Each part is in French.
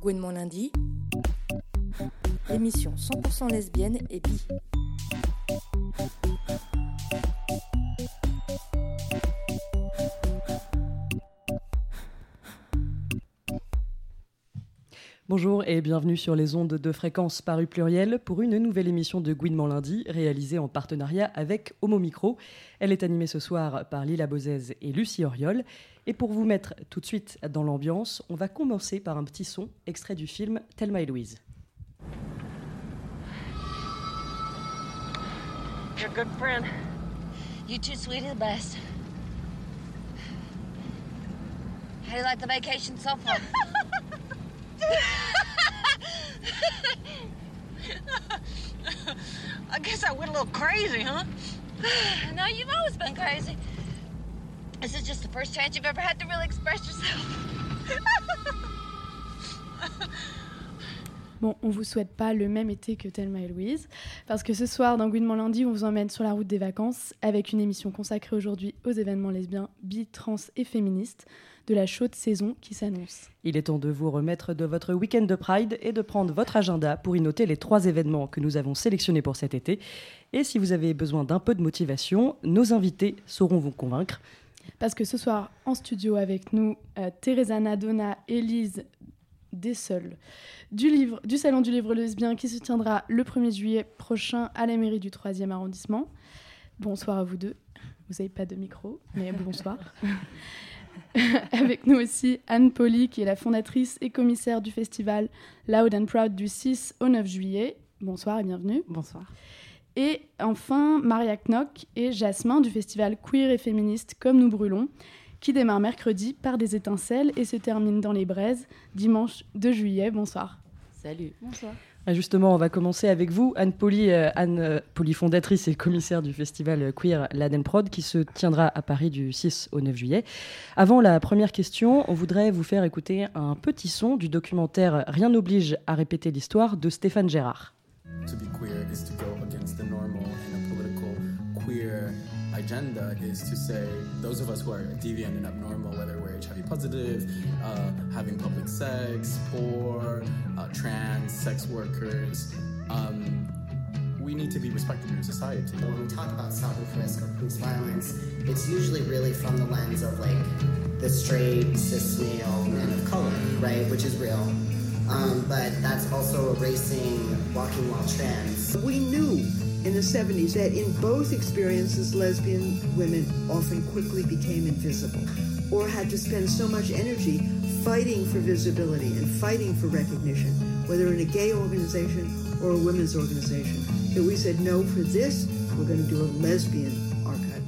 Gwen lundi, émission 100% lesbienne et bi. Bonjour et bienvenue sur les ondes de fréquence paru pluriel pour une nouvelle émission de Gouinement lundi réalisée en partenariat avec Homo Micro. Elle est animée ce soir par Lila Bozez et Lucie Oriol. Et pour vous mettre tout de suite dans l'ambiance, on va commencer par un petit son extrait du film Thelma et Louise. You're a good friend. You too, sweetie, the best. How do you like the vacation so far? I guess I went a little crazy, huh? no, you've always been crazy. This is just the first chance you've ever had to really express yourself. Bon, on vous souhaite pas le même été que Thelma et Louise, parce que ce soir, dans Gouinement lundi, on vous emmène sur la route des vacances avec une émission consacrée aujourd'hui aux événements lesbiens, bi, trans et féministes de la chaude saison qui s'annonce. Il est temps de vous remettre de votre week-end de Pride et de prendre votre agenda pour y noter les trois événements que nous avons sélectionnés pour cet été. Et si vous avez besoin d'un peu de motivation, nos invités sauront vous convaincre. Parce que ce soir, en studio avec nous, euh, Teresa Nadona, Élise Dessel, du, livre, du Salon du Livre Lesbien qui se tiendra le 1er juillet prochain à la mairie du 3e arrondissement. Bonsoir à vous deux. Vous n'avez pas de micro, mais bonsoir. Avec nous aussi Anne Poli, qui est la fondatrice et commissaire du festival Loud and Proud du 6 au 9 juillet. Bonsoir et bienvenue. Bonsoir. Et enfin, Maria Knock et Jasmin du festival Queer et Féministe Comme nous brûlons, qui démarre mercredi par des étincelles et se termine dans les braises dimanche 2 juillet. Bonsoir. Salut. Bonsoir. Ah, justement, on va commencer avec vous, Anne Poli, euh, Anne euh, Poli, fondatrice et commissaire du festival queer Laden Prod, qui se tiendra à Paris du 6 au 9 juillet. Avant la première question, on voudrait vous faire écouter un petit son du documentaire Rien n'oblige à répéter l'histoire de Stéphane Gérard. To be agenda is to say those of us who are deviant and abnormal, whether we're HIV positive, uh, having public sex, poor, uh, trans, sex workers, um, we need to be respected in society. When we talk about self-risk or police violence, it's usually really from the lens of like the straight cis male man of color, right, which is real. Um, but that's also erasing walking while trans. We knew in the 70s that in both experiences, lesbian women often quickly became invisible or had to spend so much energy fighting for visibility and fighting for recognition, whether in a gay organization or a women's organization, that we said, no, for this, we're going to do a lesbian archive.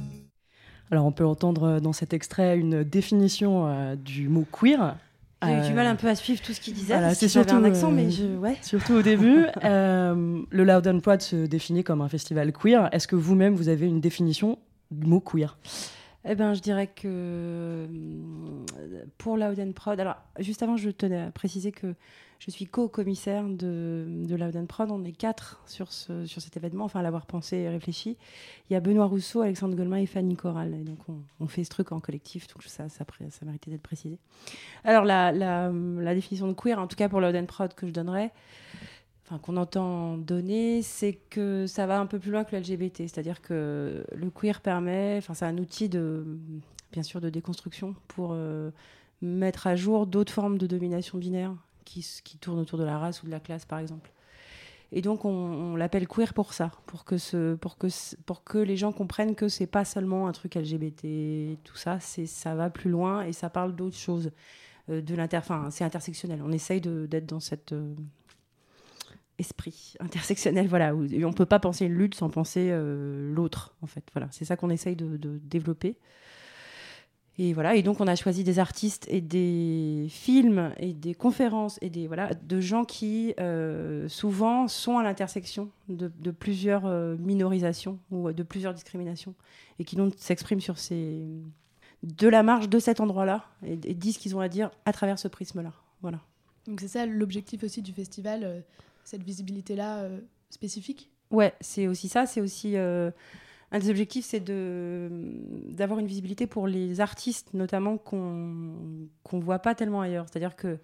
Alors, on peut entendre dans cet extrait une définition euh, du mot queer. J'ai eu Euh, du mal un peu à suivre tout ce qu'il disait. voilà, c'est surtout, un accent, euh, mais je. Ouais. Surtout au début. Euh, le Loud and Proud se définit comme un festival queer. Est-ce que vous-même, vous avez une définition du mot queer? Eh ben, je dirais que euh, pour Loud and Proud. Alors, juste avant, je tenais à préciser que je suis co-commissaire de, de Proud. On est quatre sur, ce, sur cet événement, enfin, l'avoir pensé et réfléchi. Il y a Benoît Rousseau, Alexandre Goldman et Fanny Corral. Et donc, on, fait ce truc en collectif. Donc, ça, méritait d'être précisé. Alors, la, définition de queer, en tout cas pour Loud and Proud, que je donnerais, enfin qu'on entend donner, c'est que ça va un peu plus loin que le LGBT, c'est-à-dire que le queer permet, enfin c'est un outil de, bien sûr, de déconstruction pour euh, mettre à jour d'autres formes de domination binaire qui, qui tournent autour de la race ou de la classe, par exemple. Et donc on, l'appelle queer pour ça, pour que, pour, que, pour que les gens comprennent que c'est pas seulement un truc LGBT, tout ça, ça va plus loin et ça parle d'autres choses. euh, enfin, c'est intersectionnel. On essaye d'être dans cette euh, esprit intersectionnel, voilà. Où, on peut pas penser une lutte sans penser euh, l'autre, en fait. Voilà, c'est ça qu'on essaye de développer. Et voilà, et donc on a choisi des artistes et des films et des conférences et des voilà de gens qui euh, souvent sont à l'intersection de, de plusieurs euh, minorisations ou de plusieurs discriminations et qui donc s'expriment sur ces de la marge de cet endroit-là et, et disent ce qu'ils ont à dire à travers ce prisme-là. Voilà. Donc c'est ça l'objectif aussi du festival, euh, cette visibilité-là euh, spécifique? Ouais, c'est aussi ça. C'est aussi euh, un des objectifs, c'est d'avoir une visibilité pour les artistes, notamment qu'on qu'on voit pas tellement ailleurs. C'est-à-dire que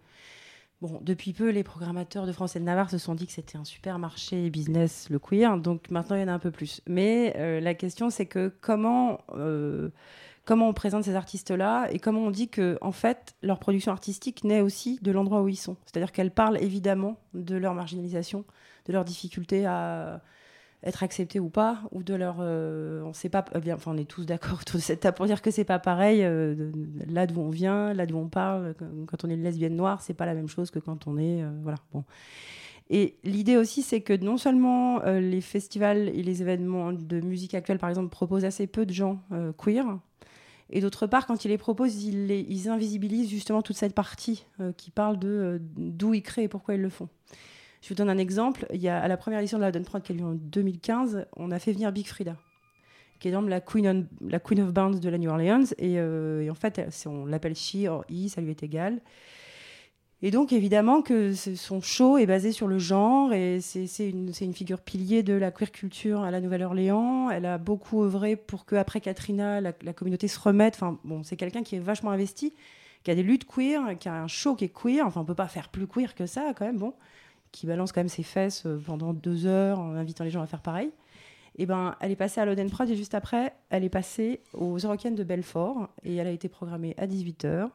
Bon, depuis peu, les programmateurs de France et de Navarre se sont dit que c'était un super marché business, le queer, donc maintenant il y en a un peu plus. Mais euh, la question, c'est que comment, euh, comment on présente ces artistes-là et comment on dit que, en fait, leur production artistique naît aussi de l'endroit où ils sont. C'est-à-dire qu'elle parle évidemment de leur marginalisation, de leur difficulté à être accepté ou pas, ou de leur, euh, on sait pas, bien, enfin on est tous d'accord autour de cette table pour dire que c'est pas pareil. euh, là d'où on vient, là d'où on parle, quand- on est lesbienne noire, c'est pas la même chose que quand on est, euh, voilà, bon. Et l'idée aussi, c'est que non seulement euh, les festivals et les événements de musique actuelle, par exemple, proposent assez peu de gens queer, et d'autre part, quand ils les proposent, ils, ils invisibilisent justement toute cette partie qui parle de d'où ils créent et pourquoi ils le font. Je vous donne un exemple. Il y a, à la première édition de la Prod qui a eu lieu en 2015, on a fait venir Big Frida, qui est donc la Queen, la queen of Bounce de la New Orleans. Et, euh, en fait, on l'appelle she or he, ça lui est égal. Et donc, évidemment, que son show est basé sur le genre et c'est c'est une, c'est une figure pilier de la queer culture à la Nouvelle-Orléans. Elle a beaucoup œuvré pour que après Katrina, la, la communauté se remette. Enfin, bon, c'est quelqu'un qui est vachement investi, qui a des luttes queer, qui a un show qui est queer. Enfin, on peut pas faire plus queer que ça, quand même. Bon, qui balance quand même ses fesses euh, pendant deux heures en invitant les gens à faire pareil. Et ben, elle est passée à l'Oden Prod et juste après, elle est passée aux Eurocaines de Belfort et elle a été programmée à 18h.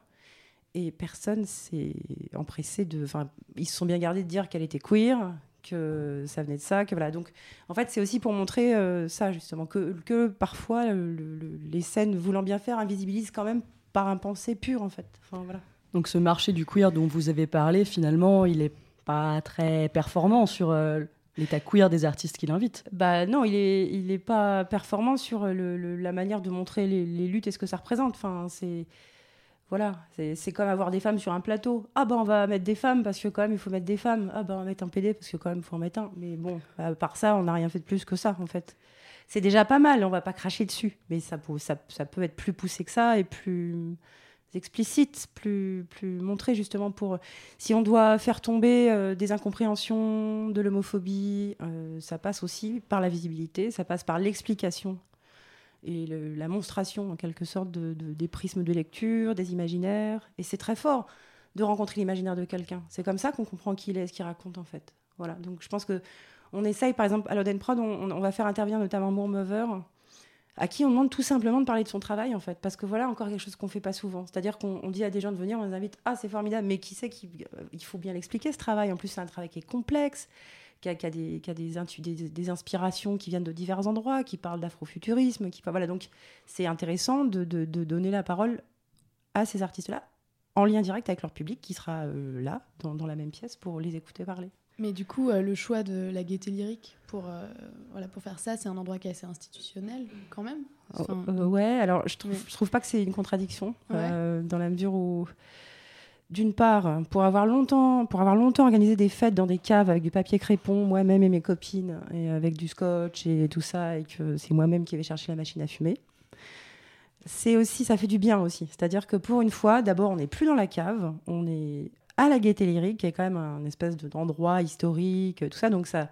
Et personne s'est empressé de. Enfin, ils se sont bien gardés de dire qu'elle était queer, que ça venait de ça, que voilà. Donc, en fait, c'est aussi pour montrer euh, ça, justement, que, parfois, le- le- les scènes voulant bien faire invisibilisent quand même par un pensée pur, en fait. Donc ce marché du queer dont vous avez parlé, finalement, il est pas très performant sur euh, l'état queer des artistes qu'il invite. Bah non, il est, il est pas performant sur le- la manière de montrer les, luttes et ce que ça représente. Enfin, c'est voilà, c'est comme avoir des femmes sur un plateau. Ah bah on va mettre des femmes parce que quand même il faut mettre des femmes. Ah bah on va mettre un PD parce que quand même il faut en mettre un. Mais bon, à part ça, on n'a rien fait de plus que ça en fait. C'est déjà pas mal, on va pas cracher dessus, mais ça, peut- ça, ça peut être plus poussé que ça et plus explicite, plus, plus montré justement pour si on doit faire tomber euh, des incompréhensions, de l'homophobie, euh, ça passe aussi par la visibilité, ça passe par l'explication et la monstration en quelque sorte de- des prismes de lecture, des imaginaires. Et c'est très fort de rencontrer l'imaginaire de quelqu'un. C'est comme ça qu'on comprend qui il est, ce qu'il raconte en fait. Voilà. Donc je pense que on essaye, par exemple, à l'Oden Prod, on, on va faire intervenir notamment Moore Mover, à qui on demande tout simplement de parler de son travail en fait. Parce que voilà encore quelque chose qu'on fait pas souvent. C'est-à-dire qu'on on dit à des gens de venir, on les invite, ah c'est formidable, mais qui sait qu'il il faut bien l'expliquer ce travail. En plus c'est un travail qui est complexe, qui a, a des, des, inspirations qui viennent de divers endroits, qui parlent d'afrofuturisme, qui voilà. Donc c'est intéressant de, donner la parole à ces artistes-là en lien direct avec leur public qui sera euh, là dans, dans la même pièce pour les écouter parler. Mais du coup, euh, le choix de la gaieté lyrique? Pour, euh, voilà, pour faire ça, c'est un endroit qui est assez institutionnel quand même. Enfin, Euh, ouais, alors je trouve, je trouve pas que c'est une contradiction Ouais. euh, dans la mesure où, d'une part, pour avoir longtemps, pour avoir longtemps organisé des fêtes dans des caves avec du papier crépon, moi-même et mes copines, et avec du scotch et tout ça, et que c'est moi-même qui vais chercher la machine à fumer. C'est aussi, ça fait du bien aussi. C'est-à-dire que pour une fois, d'abord, on n'est plus dans la cave, on est à la Gaieté Lyrique, qui est quand même un espèce de- d'endroit historique, tout ça. Donc ça,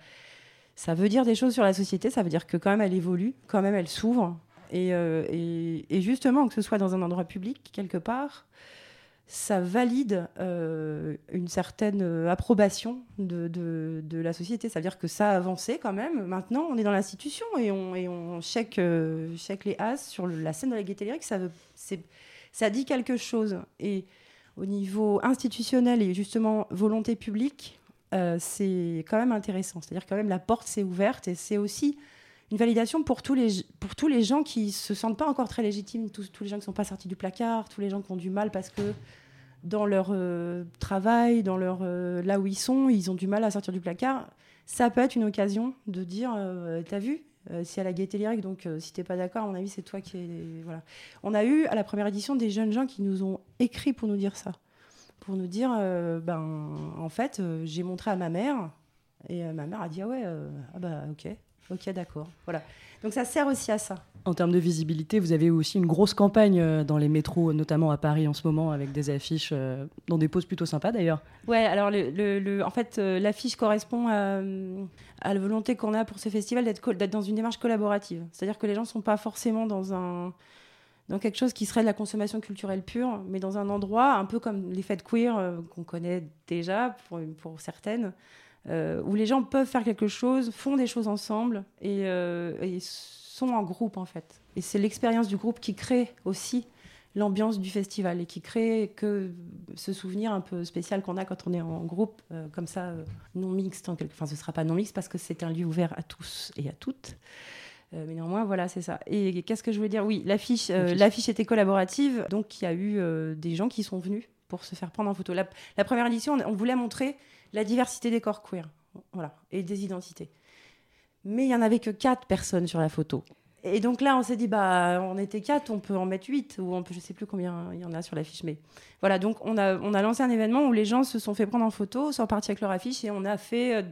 ça veut dire des choses sur la société. Ça veut dire que quand même elle évolue, quand même elle s'ouvre. Et, euh, justement, que ce soit dans un endroit public, quelque part, ça valide euh, une certaine euh, approbation de, la société. Ça veut dire que ça a avancé quand même. Maintenant, on est dans l'institution et on, et check, les as sur la scène de la gaieté lyrique. Ça dit quelque chose. Et au niveau institutionnel et justement volonté publique, euh, c'est quand même intéressant. C'est-à-dire quand même la porte s'est ouverte et c'est aussi une validation pour tous les, pour tous les gens qui se sentent pas encore très légitimes, tous, les gens qui sont pas sortis du placard, tous les gens qui ont du mal parce que dans leur euh, travail, dans leur euh, là où ils sont, ils ont du mal à sortir du placard. Ça peut être une occasion de dire, t'as vu, euh, si à la gaieté lyrique, donc euh, si t'es pas d'accord, à mon avis, c'est toi qui est voilà. On a eu à la première édition des jeunes gens qui nous ont écrit pour nous dire ça, pour nous dire, euh, ben en fait, euh, j'ai montré à ma mère et euh, ma mère a dit ah ouais, ah bah ok, ok d'accord, voilà. Donc ça sert aussi à ça. En termes de visibilité, vous avez aussi une grosse campagne dans les métros, notamment à Paris en ce moment, avec des affiches dans des poses plutôt sympas d'ailleurs. Ouais, alors le, le- le- en fait, l'affiche correspond à, à la volonté qu'on a pour ce festival d'être dans une démarche collaborative. C'est-à-dire que les gens ne sont pas forcément dans un, dans quelque chose qui serait de la consommation culturelle pure, mais dans un endroit un peu comme les fêtes queer euh, qu'on connaît déjà pour, certaines, euh, où les gens peuvent faire quelque chose, font des choses ensemble et, euh, et sont en groupe en fait. Et c'est l'expérience du groupe qui crée aussi l'ambiance du festival et qui crée que ce souvenir un peu spécial qu'on a quand on est en groupe comme ça non mixte en quelque enfin ce sera pas non mixte parce que c'est un lieu ouvert à tous et à toutes euh, mais néanmoins voilà c'est ça et qu'est-ce que je voulais dire? Oui l'affiche euh, L'affiche. l'affiche était collaborative donc il y a eu euh, des gens qui sont venus pour se faire prendre en photo la, la première édition on, on voulait montrer la diversité des corps queer voilà et des identités mais il y en avait que quatre personnes sur la photo et donc là, on s'est dit, bah, on était quatre, on peut en mettre huit, ou on peut, je sais plus combien il y en a sur l'affiche, mais voilà. Donc on a, on a lancé un événement où les gens se sont fait prendre en photo, sont partis avec leur affiche, et on a fait, euh,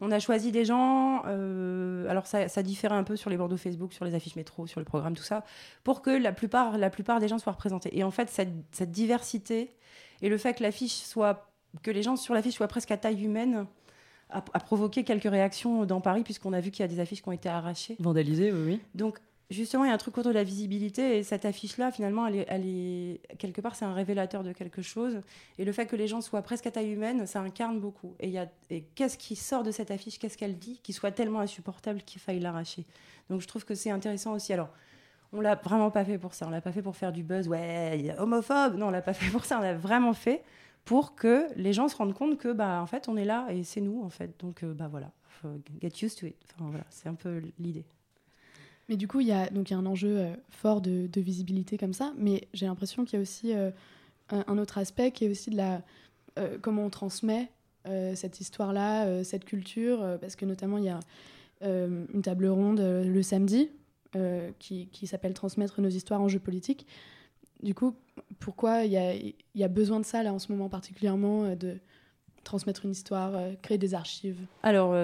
on a choisi des gens. euh, alors ça, ça différait un peu sur les bordeaux Facebook, sur les affiches métro, sur le programme, tout ça, pour que la plupart, la plupart des gens soient représentés. Et en fait, cette, cette diversité et le fait que l'affiche soit, que les gens sur l'affiche soient presque à taille humaine. A, a provoqué quelques réactions dans Paris puisqu'on a vu qu'il y a des affiches qui ont été arrachées. Vandalisé, oui, oui. Donc, justement, il y a un truc autour de la visibilité et cette affiche-là, finalement, elle est, quelque part, c'est un révélateur de quelque chose. Et le fait que les gens soient presque à taille humaine, ça incarne beaucoup. Et, et qu'est-ce qui sort de cette affiche Qu'est-ce qu'elle dit Qui soit tellement insupportable qu'il faille l'arracher. Donc, je trouve que c'est intéressant aussi. Alors, on l'a vraiment pas fait pour ça. On l'a pas fait pour faire du buzz. Ouais, homophobe. Non, on l'a pas fait pour ça. On l'a vraiment fait pour que les gens se rendent compte que, bah, en fait, on est là et c'est nous, en fait. Donc, euh, bah voilà, get used to it. Enfin, voilà, c'est un peu l'idée. Mais du coup, il y a donc y a un enjeu euh, fort de, visibilité comme ça, mais j'ai l'impression qu'il y a aussi euh, un, autre aspect qui est aussi de la euh, comment on transmet cette histoire-là, cette culture, parce que notamment il y a une table ronde le samedi qui, qui s'appelle Transmettre nos histoires en jeu politique. Du coup, pourquoi il y a, y a besoin de ça là en ce moment particulièrement, de transmettre une histoire, créer des archives? Alors,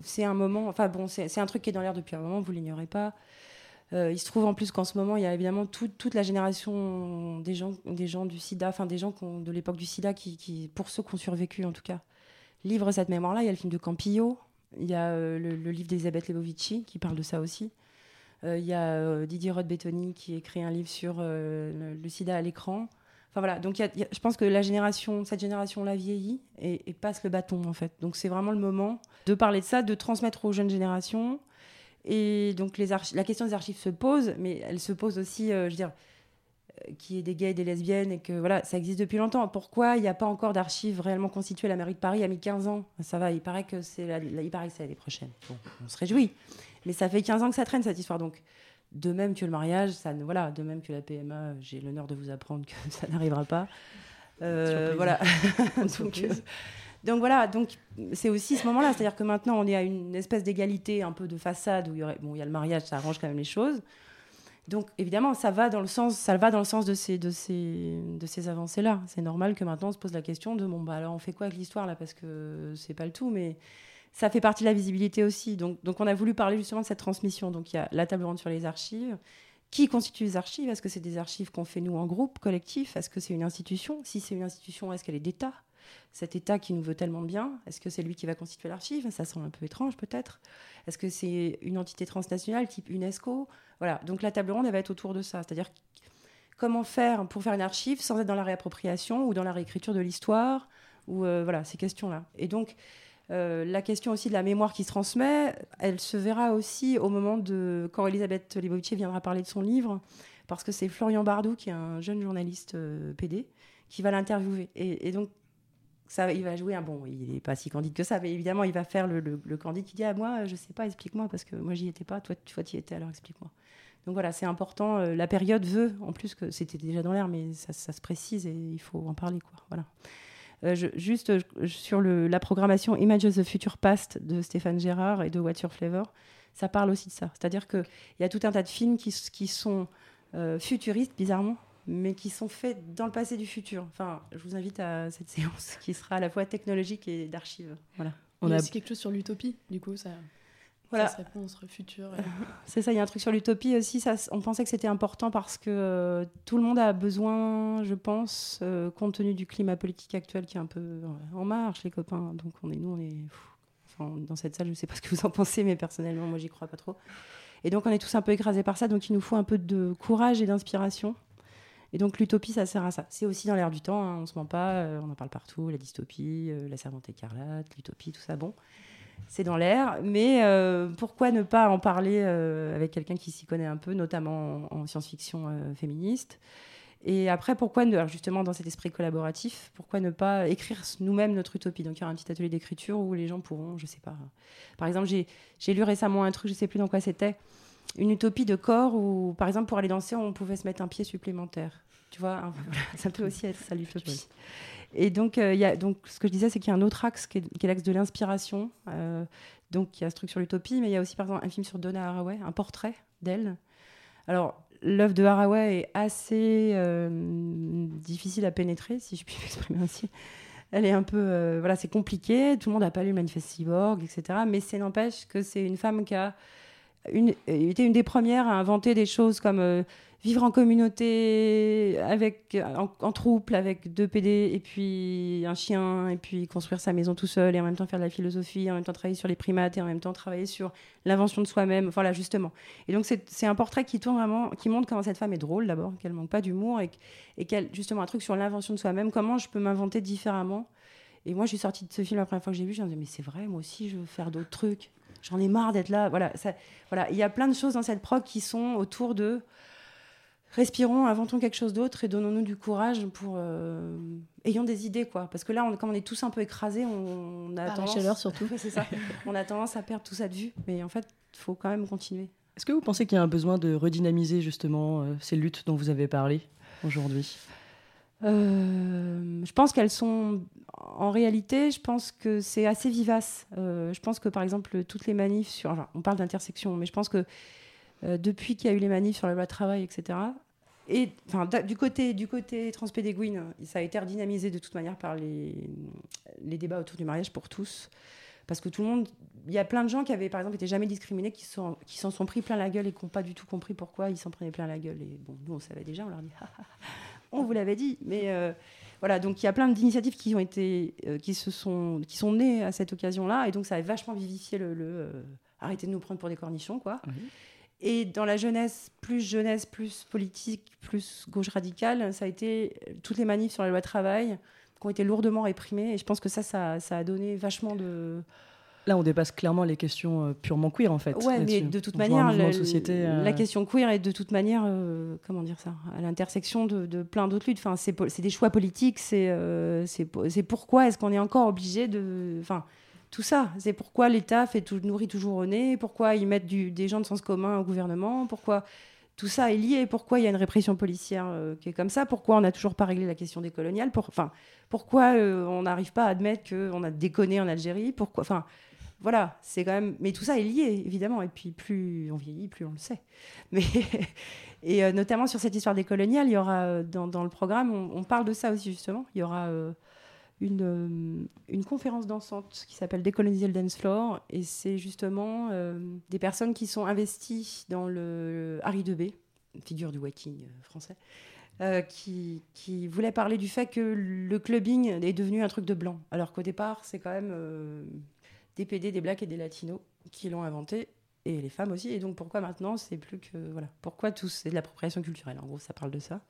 c'est un moment, enfin bon, c'est un truc qui est dans l'air depuis un moment, vous l'ignorez pas. Euh, il se trouve en plus qu'en ce moment, il y a évidemment tout- toute la génération des gens, des gens du sida, enfin des gens de l'époque du sida, qui, pour ceux qui ont survécu en tout cas, livrent cette mémoire-là. Il y a le film de Campillo, il y a euh, le, livre d'Elisabeth Lebovici qui parle de ça aussi. Euh, il y a Didier Roth-Bettoni qui écrit un livre sur le sida à l'écran. Voilà, donc y a- je pense que la génération, cette génération-là vieillit et, passe le bâton en fait. Donc c'est vraiment le moment de parler de ça, de transmettre aux jeunes générations. Et donc la question des archives se pose, mais elle se pose aussi, euh, je veux dire, euh, qu'il y ait des gays et des lesbiennes et que voilà, ça existe depuis longtemps. Pourquoi il n'y a pas encore d'archives réellement constituées La mairie de Paris? A mis 15 ans. Ça va, il paraît que c'est la- la- l'année prochaine. On se réjouit. Mais ça fait 15 ans que ça traîne cette histoire. Donc, de même que le mariage, ça, ne- voilà, de même que la PMA, j'ai l'honneur de vous apprendre que ça n'arrivera pas. Euh, voilà. donc, euh, donc voilà, donc c'est aussi ce moment-là, c'est-à-dire que maintenant on est à une espèce d'égalité un peu de façade où il y aurait, bon, il y a le mariage, ça arrange quand même les choses. Donc évidemment, ça va dans le sens, ça va dans le sens de ces, de ces, de ces avancées-là. C'est normal que maintenant on se pose la question de bon bah alors on fait quoi avec l'histoire là? Parce que c'est pas le tout, mais ça fait partie de la visibilité aussi. Donc, on a voulu parler justement de cette transmission. Donc il y a la table ronde sur les archives. Qui constitue les archives? Est-ce que c'est des archives qu'on fait nous en groupe, collectif? Est-ce que c'est une institution? Si c'est une institution, est-ce qu'elle est d'État? Cet État qui nous veut tellement bien, est-ce que c'est lui qui va constituer l'archive? Ça semble un peu étrange peut-être. Est-ce que c'est une entité transnationale type UNESCO? Voilà, donc la table ronde, elle va être autour de ça. C'est-à-dire comment faire pour faire une archive sans être dans la réappropriation ou dans la réécriture de l'histoire ou euh, voilà ces questions-là. Et donc euh, la question aussi de la mémoire qui se transmet, elle se verra aussi au moment de quand Elisabeth Lebovici viendra parler de son livre, parce que c'est Florian Bardou qui est un jeune journaliste euh, PD qui va l'interviewer. Et, donc ça, il va jouer un bon, il n'est pas si candide que ça, mais évidemment il va faire le, candide qui dit à moi, je sais pas, explique-moi parce que moi j'y étais pas, toi toi tu y étais, alors explique-moi. Donc voilà, c'est important. euh, la période veut, en plus que c'était déjà dans l'air, mais ça, ça se précise et il faut en parler, quoi. Voilà. Euh, je- juste euh, je- sur le- la programmation Images of the Future Past de Stéphane Gérard et de What's Your Flavor, ça parle aussi de ça. C'est-à-dire qu'il y a tout un tas de films qui, sont euh, futuristes, bizarrement, mais qui sont faits dans le passé du futur. Enfin, je vous invite à cette séance qui sera à la fois technologique et d'archives. Voilà. Il On y a a aussi quelque chose sur l'utopie, du coup, ça, Voilà. ça se répond sur le futur. et- C'est ça, il y a un truc sur l'utopie aussi. Ça, on pensait que c'était important parce que euh, tout le monde a besoin, je pense, euh, compte tenu du climat politique actuel qui est un peu euh, en marche, les copains. Donc on est, nous, on est pff, enfin, dans cette salle. Je ne sais pas ce que vous en pensez, mais personnellement, moi, j'y crois pas trop. Et donc, on est tous un peu écrasés par ça. Donc, il nous faut un peu de courage et d'inspiration. Et donc, l'utopie, ça sert à ça. C'est aussi dans l'air du temps. hein, on se ment pas. euh, on en parle partout. La dystopie, euh, la servante écarlate, l'utopie, tout ça. Bon, c'est dans l'air. Mais euh, pourquoi ne pas en parler euh, avec quelqu'un qui s'y connaît un peu, notamment en, en science-fiction euh, féministe? Et après, pourquoi ne, justement dans cet esprit collaboratif, pourquoi ne pas écrire nous-mêmes notre utopie? Donc il y aura un petit atelier d'écriture où les gens pourront, je sais pas. Par exemple, j'ai lu récemment un truc, je sais plus dans quoi c'était, une utopie de corps où, par exemple, pour aller danser, on pouvait se mettre un pied supplémentaire. Tu vois, ça peut aussi être ça l'utopie. Et donc, euh, donc, ce que je disais, c'est qu'il y a un autre axe qui est, l'axe de l'inspiration. Euh, donc, il y a ce truc sur l'utopie, mais il y a aussi, par exemple, un film sur Donna Haraway, un portrait d'elle. Alors, l'œuvre de Haraway est assez euh, difficile à pénétrer, si je puis m'exprimer ainsi. Elle est un peu, voilà, c'est compliqué. Tout le monde n'a pas lu le Manifeste Cyborg, etc. Mais c'est n'empêche que c'est une femme qui a une, euh, été une des premières à inventer des choses comme euh, vivre en communauté, avec, en, en troupe, avec deux PD, et puis un chien, et puis construire sa maison tout seul, et en même temps faire de la philosophie, en même temps travailler sur les primates, et en même temps travailler sur l'invention de soi-même. Voilà, justement. Et donc, c'est c'est un portrait qui tourne vraiment, qui montre comment cette femme est drôle d'abord, qu'elle manque pas d'humour, et, et qu'elle, justement, un truc sur l'invention de soi-même, comment je peux m'inventer différemment? Et moi, je suis sortie de ce film la première fois que j'ai vu, je me disais, mais c'est vrai, moi aussi, je veux faire d'autres trucs. J'en ai marre d'être là. Voilà, ça, voilà, il y a plein de choses dans cette prog qui sont autour de respirons, inventons quelque chose d'autre et donnons-nous du courage pour euh, ayons des idées quoi. Parce que là, on, comme on est tous un peu écrasés, on, on a Par la tendance, chaleur, surtout. Ouais, c'est ça. on a tendance à perdre tout ça de vue. Mais en fait, il faut quand même continuer. Est-ce que vous pensez qu'il y a un besoin de redynamiser justement euh, ces luttes dont vous avez parlé aujourd'hui? Euh, je pense qu'elles sont en réalité, je pense que c'est assez vivace. Euh, je pense que par exemple toutes les manifs sur, on parle d'intersection, mais je pense que euh, depuis qu'il y a eu les manifs sur la loi travail, etc. Et enfin du côté du côté transpédéguine, ça a été redynamisé de toute manière par les les débats autour du mariage pour tous, parce que tout le monde, il y a plein de gens qui avaient par exemple été jamais discriminés, qui s'en sont pris plein la gueule et qui n'ont pas du tout compris pourquoi ils s'en prenaient plein la gueule. Et bon, nous on savait déjà, on leur dit on vous l'avait dit, mais euh, voilà, donc il y a plein d'initiatives qui ont été, euh, qui se sont, qui sont nées à cette occasion-là, et donc ça a vachement vivifié le, le, euh, arrêtez de nous prendre pour des cornichons, quoi. Et dans la jeunesse, plus jeunesse, plus politique, plus gauche radicale, ça a été toutes les manifs sur la loi travail qui ont été lourdement réprimées, et je pense que ça, ça, ça a donné vachement de, Là, on dépasse clairement les questions euh, purement queer en fait. Ouais, mais de toute On manière, le- société, euh, la question queer est de toute manière, euh, comment dire ça, à l'intersection de, de plein d'autres luttes. Enfin, c'est des choix politiques. C'est euh, c'est po- c'est pourquoi est-ce qu'on est encore obligé de, enfin, tout ça. C'est pourquoi l'État fait tout, nourrit toujours au nez. Pourquoi ils mettent du- des gens de sens commun au gouvernement. Pourquoi tout ça est lié. Pourquoi il y a une répression policière euh, qui est comme ça Pourquoi on n'a toujours pas réglé la question des coloniales Pour, pourquoi euh, on n'arrive pas à admettre qu'on a déconné en Algérie Pourquoi Enfin, voilà, c'est quand même. Mais tout ça est lié, évidemment. Et puis, plus on vieillit, plus on le sait. Mais et euh, notamment sur cette histoire des coloniales, il y aura euh, dans, le programme, on, parle de ça aussi justement. Il y aura euh, une, une conférence dansante qui s'appelle Décoloniser le dance floor, et c'est justement des personnes qui sont investies dans le Harry Debé, figure du waiting euh, français. qui, qui voulait parler du fait que le clubbing est devenu un truc de blanc, alors qu'au départ, c'est quand même des PD, des blacks et des latinos qui l'ont inventé, et les femmes aussi. Et donc, pourquoi maintenant, c'est plus que. Voilà. Pourquoi tous C'est de l'appropriation culturelle, en gros, ça parle de ça.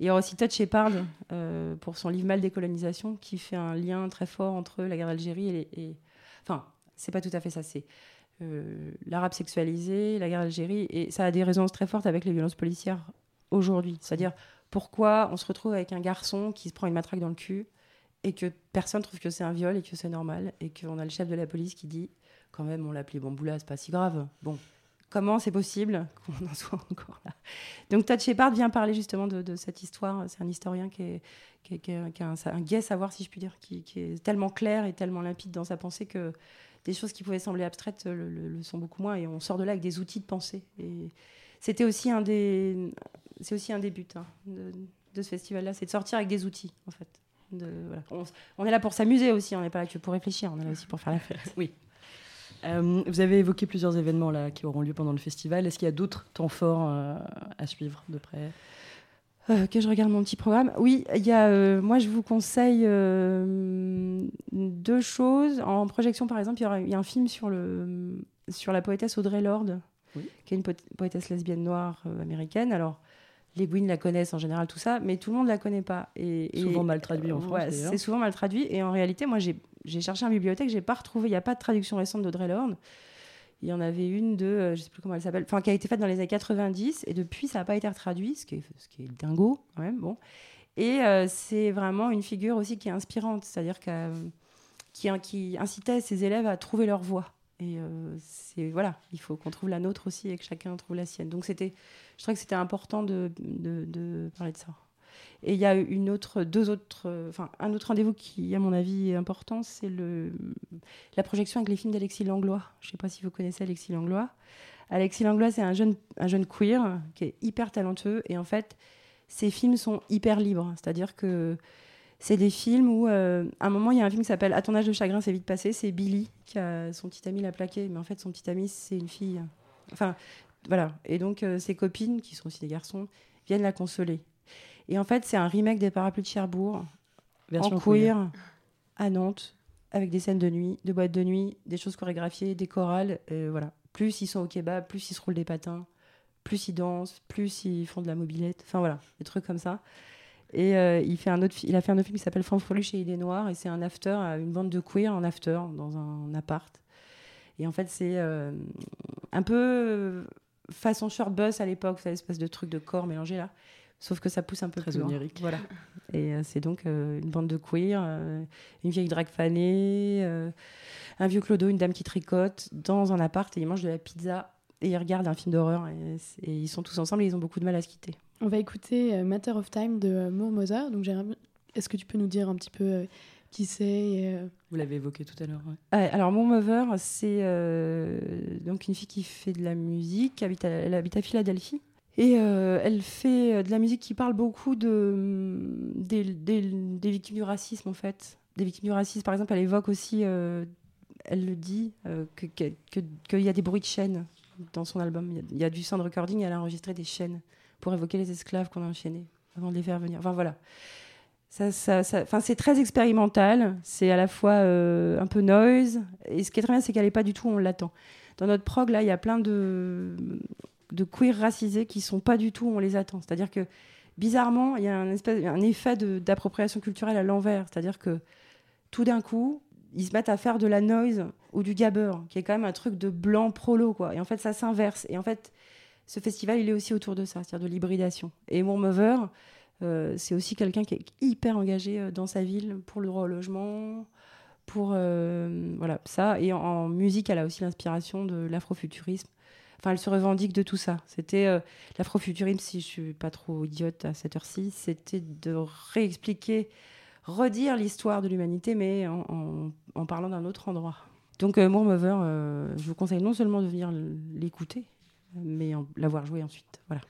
Il y aura aussi Todd Shepard euh, pour son livre Mal décolonisation, qui fait un lien très fort entre la guerre d'Algérie et, et- Enfin, c'est pas tout à fait ça, c'est. euh, l'arabe sexualisé, la guerre d'Algérie, et ça a des résonances très fortes avec les violences policières aujourd'hui. C'est-à-dire, pourquoi on se retrouve avec un garçon qui se prend une matraque dans le cul et que personne trouve que c'est un viol et que c'est normal et qu'on a le chef de la police qui dit quand même on l'a appelé Bamboula, c'est pas si grave. Bon, comment c'est possible qu'on en soit encore là? Donc Todd Shepard vient parler justement de, cette histoire. C'est un historien qui, a un, un gai savoir, si je puis dire, qui, est tellement clair et tellement limpide dans sa pensée que des choses qui pouvaient sembler abstraites le, sont beaucoup moins et on sort de là avec des outils de pensée. Et c'était aussi un des, c'est aussi un des buts hein, de ce festival-là, c'est de sortir avec des outils en fait. De, voilà. on, on est là pour s'amuser aussi, on n'est pas là que pour réfléchir, on est là aussi pour faire la fête. Oui. Euh, vous avez évoqué plusieurs événements là qui auront lieu pendant le festival. Est-ce qu'il y a d'autres temps forts euh, à suivre de près? Euh, que je regarde mon petit programme. Oui, il y a, moi je vous conseille deux choses. En projection par exemple, il y, aura, il y a un film sur, le, sur la poétesse Audrey Lorde qui est une poétesse lesbienne noire américaine. Alors, les Gwyn la connaissent en général, tout ça, mais tout le monde la connaît pas. Et, souvent mal traduit en France. c'est souvent mal traduit. Et en réalité, moi, j'ai cherché en bibliothèque, j'ai pas retrouvé. Il n'y a pas de traduction récente de Lorne. Il y en avait une de, euh, je sais plus comment elle s'appelle, enfin qui a été faite dans les années 90 et depuis ça n'a pas été traduit, ce qui est, ce qui est dingo quand même. Bon. Et euh, c'est vraiment une figure aussi qui est inspirante, c'est-à-dire qui, qui incitait ses élèves à trouver leur voie. Et euh, voilà, il faut qu'on trouve la nôtre aussi et que chacun trouve la sienne. Donc c'était, je trouvais que c'était important de, de, de, parler de ça. Et il y a une autre, deux autres, enfin un autre rendez-vous qui, à mon avis, est important, c'est la projection avec les films d'Alexis Langlois. Je ne sais pas si vous connaissez Alexis Langlois. Alexis Langlois, c'est un jeune, un jeune queer qui est hyper talentueux et en fait, ses films sont hyper libres. C'est-à-dire que c'est des films où, euh, à un moment, il y a un film qui s'appelle À ton âge de chagrin, c'est vite passé. C'est Billy qui a son petit ami l'a plaqué, mais en fait, son petit ami, c'est une fille. Enfin, voilà. Et donc, euh, ses copines, qui sont aussi des garçons, viennent la consoler. Et en fait, c'est un remake des Parapluies de Cherbourg, Version en queer, à Nantes, avec des scènes de nuit, de boîtes de nuit, des choses chorégraphiées, des chorales. voilà. Plus ils sont au kebab, plus ils se roulent des patins, plus ils dansent, plus ils font de la mobilette. Enfin voilà, des trucs comme ça. Et euh, il, fait un autre, il a fait un autre film qui s'appelle Fanfreluche et Idées Noires. Et c'est un after, une bande de queer en after, dans un appart. Et en fait, c'est euh, un peu façon short bus à l'époque, cette espèce de truc de corps mélangé là. Sauf que ça pousse un peu Très plus onirique. Voilà. Et euh, c'est donc une bande de queer, une vieille drague fanée, un vieux clodo, une dame qui tricote dans un appart et ils mangent de la pizza et ils regardent un film d'horreur et, et, ils sont tous ensemble et ils ont beaucoup de mal à se quitter. On va écouter euh, Matter of Time de euh, Moore Mother. Donc, est-ce que tu peux nous dire un petit peu euh, qui c'est Vous l'avez évoqué tout à l'heure. alors, Moore Mother, c'est donc une fille qui fait de la musique, habite elle habite à Philadelphie. Et elle fait de la musique qui parle beaucoup de, mm, des, des, victimes du racisme, en fait. Des victimes du racisme, par exemple, elle évoque aussi, elle le dit, qu'il que, que, y a des bruits de chaînes dans son album. Il y, a, du sound recording, elle a enregistré des chaînes pour évoquer les esclaves qu'on a enchaînés avant de les faire venir. Enfin voilà. Ça, ça, ça c'est très expérimental, c'est à la fois euh, un peu noise, et ce qui est très bien, c'est qu'elle n'est pas du tout, on l'attend. Dans notre prog, là, il y a plein de, de queer racisés qui sont pas du tout, on les attend. C'est-à-dire que, bizarrement, il y a un, espèce, un effet d'appropriation culturelle à l'envers. C'est-à-dire que, tout d'un coup, ils se mettent à faire de la noise ou du gabber, qui est quand même un truc de blanc prolo, quoi. Et en fait, ça s'inverse. Et en fait, ce festival, il est aussi autour de ça, c'est-à-dire de l'hybridation. Et Moore euh, c'est aussi quelqu'un qui est hyper engagé euh, dans sa ville pour le droit au logement, pour euh, voilà ça. Et en, musique, elle a aussi l'inspiration de l'afrofuturisme. Enfin, elle se revendique de tout ça. C'était l'afrofuturisme, si je suis pas trop idiote à cette heure-ci, c'était de réexpliquer, redire l'histoire de l'humanité, mais en, parlant d'un autre endroit. Donc, Moore je vous conseille non seulement de venir l'écouter, mais l'avoir joué ensuite. Voilà.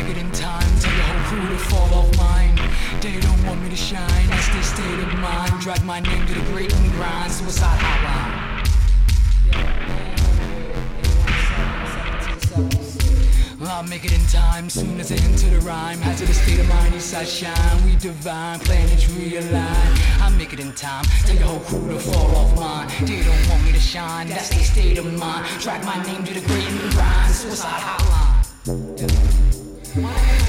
I'll make it in time, tell your whole crew to fall off mine. They don't want me to shine, that's their state of mind. Drag my name to the great and grind, suicide hotline. I'll make it in time, soon as I enter the rhyme. Hazardous state of mind, east side shine. We divine, planets realign. I make it in time, tell your whole crew to fall off mine. They don't want me to shine, that's their state of mind. Drag my name to the great and grind, suicide hotline. One.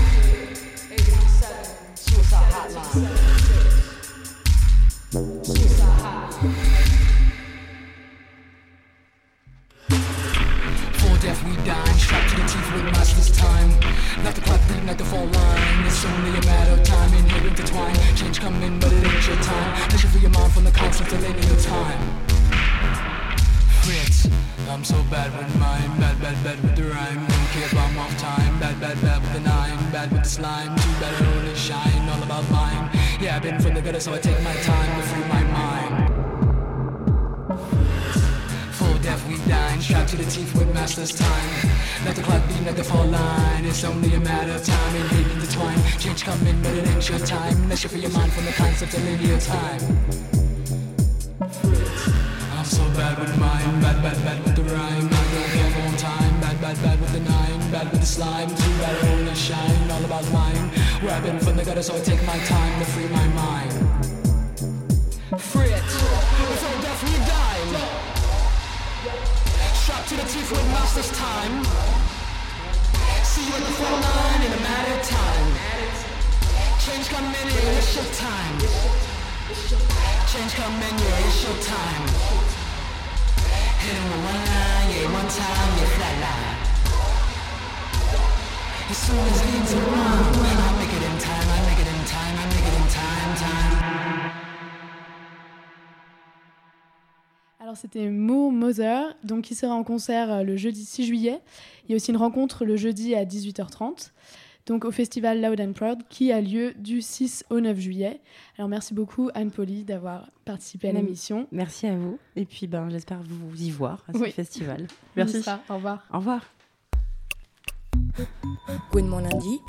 Alors c'était Mo Mother, donc qui sera en concert euh, le jeudi 6 juillet. Il y a aussi une rencontre le jeudi à 18h30, donc au festival Loud and Proud, qui a lieu du 6 au 9 juillet. Alors merci beaucoup Anne Poli d'avoir participé à Mm. l'émission. Merci à vous. Et puis, ben, j'espère vous y voir à ce Oui. festival. Sera. Au revoir. Au revoir. Gouinement lundi.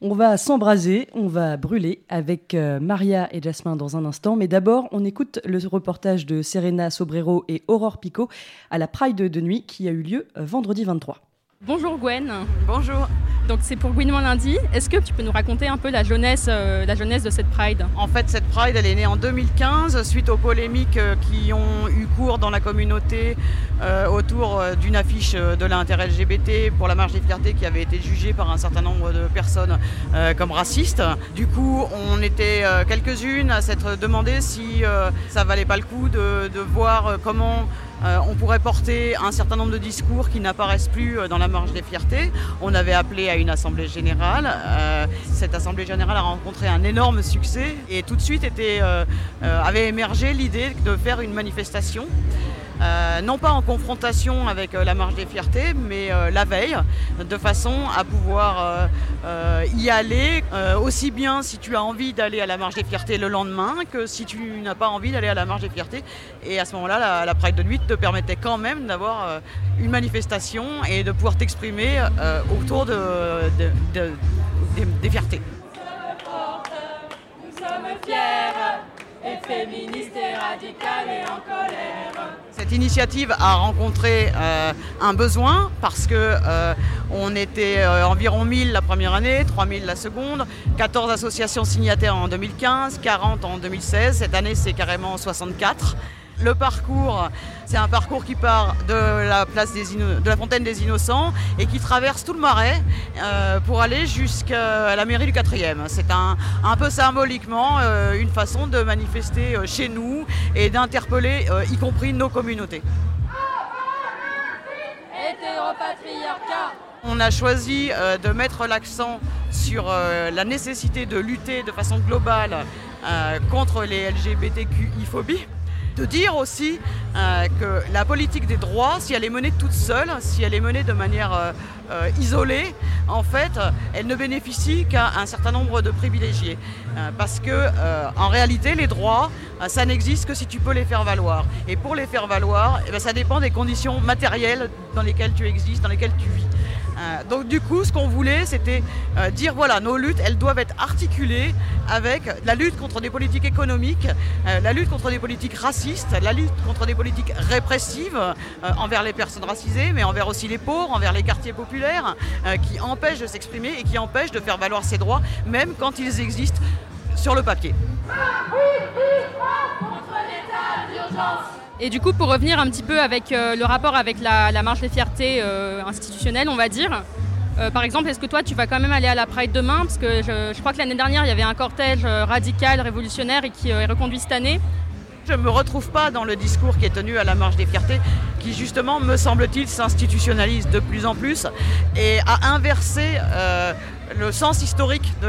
On va s'embraser, on va brûler avec euh, Maria et Jasmin dans un instant, mais d'abord on écoute le reportage de Serena Sobrero et Aurore Picot à la Pride de nuit qui a eu lieu euh, vendredi 23. Bonjour Gwen. Bonjour. Donc c'est pour Gouinement lundi. Est-ce que tu peux nous raconter un peu la jeunesse, euh, la jeunesse de cette Pride? En fait, cette Pride, elle est née en 2015 suite aux polémiques euh, qui ont eu cours dans la communauté euh, autour d'une affiche de l'intérêt LGBT pour la marche des fiertés qui avait été jugée par un certain nombre de personnes euh, comme raciste. Du coup, on était quelques-unes à s'être demandé si ça valait pas le coup de, de voir comment euh, on pourrait porter un certain nombre de discours qui n'apparaissent plus euh, dans la marche des fiertés. On avait appelé à une assemblée générale. Euh, cette assemblée générale a rencontré un énorme succès et tout de suite avait émergé l'idée de faire une manifestation. Euh, non pas en confrontation avec euh, la marche des fiertés, mais euh, la veille, de façon à pouvoir y aller aussi bien si tu as envie d'aller à la marche des fiertés le lendemain que si tu n'as pas envie d'aller à la marche des fiertés. Et à ce moment-là, la, la de nuit te permettait quand même d'avoir une manifestation et de pouvoir t'exprimer autour de, de- de- des, des fiertés. Nous sommes fiers et féministes et radicales et en colère. Cette initiative a rencontré euh, un besoin parce que euh, on était euh, environ 1000 la première année, 3000 la seconde, 14 associations signataires en 2015, 40 en 2016. Cette année, c'est carrément 64. Le parcours, c'est un parcours qui part de la, place des Inno- de la fontaine des Innocents et qui traverse tout le marais euh, pour aller jusqu'à la mairie du 4e. C'est un, un peu symboliquement euh, une façon de manifester euh, chez nous et d'interpeller y compris nos communautés. On a choisi de mettre l'accent sur la nécessité de lutter de façon globale contre les LGBTQI-phobies. De dire aussi euh, que la politique des droits, si elle est menée toute seule, si elle est menée de manière euh, euh, isolée, en fait, elle ne bénéficie qu'à un certain nombre de privilégiés. Parce que, en réalité, les droits, ça n'existe que si tu peux les faire valoir. Et pour les faire valoir, eh ben, ça dépend des conditions matérielles dans lesquelles tu existes, dans lesquelles tu vis. Euh, donc du coup, ce qu'on voulait, c'était euh, dire voilà, nos luttes, elles doivent être articulées avec la lutte contre des politiques économiques, euh, la lutte contre des politiques racistes, la lutte contre des politiques répressives envers les personnes racisées, mais envers aussi les pauvres, envers les quartiers populaires, qui empêchent de s'exprimer et qui empêchent de faire valoir ses droits, même quand ils existent sur le papier. Et du coup, pour revenir un petit peu avec euh, le rapport avec la, la marche des fiertés euh, institutionnelle, on va dire. euh, par exemple, est-ce que toi, tu vas quand même aller à la Pride demain? Parce que je, je crois que l'année dernière, il y avait un cortège radical, révolutionnaire et qui est reconduit cette année. Je ne me retrouve pas dans le discours qui est tenu à la marche des fiertés, qui justement, me semble-t-il, s'institutionnalise de plus en plus et a inversé le sens historique de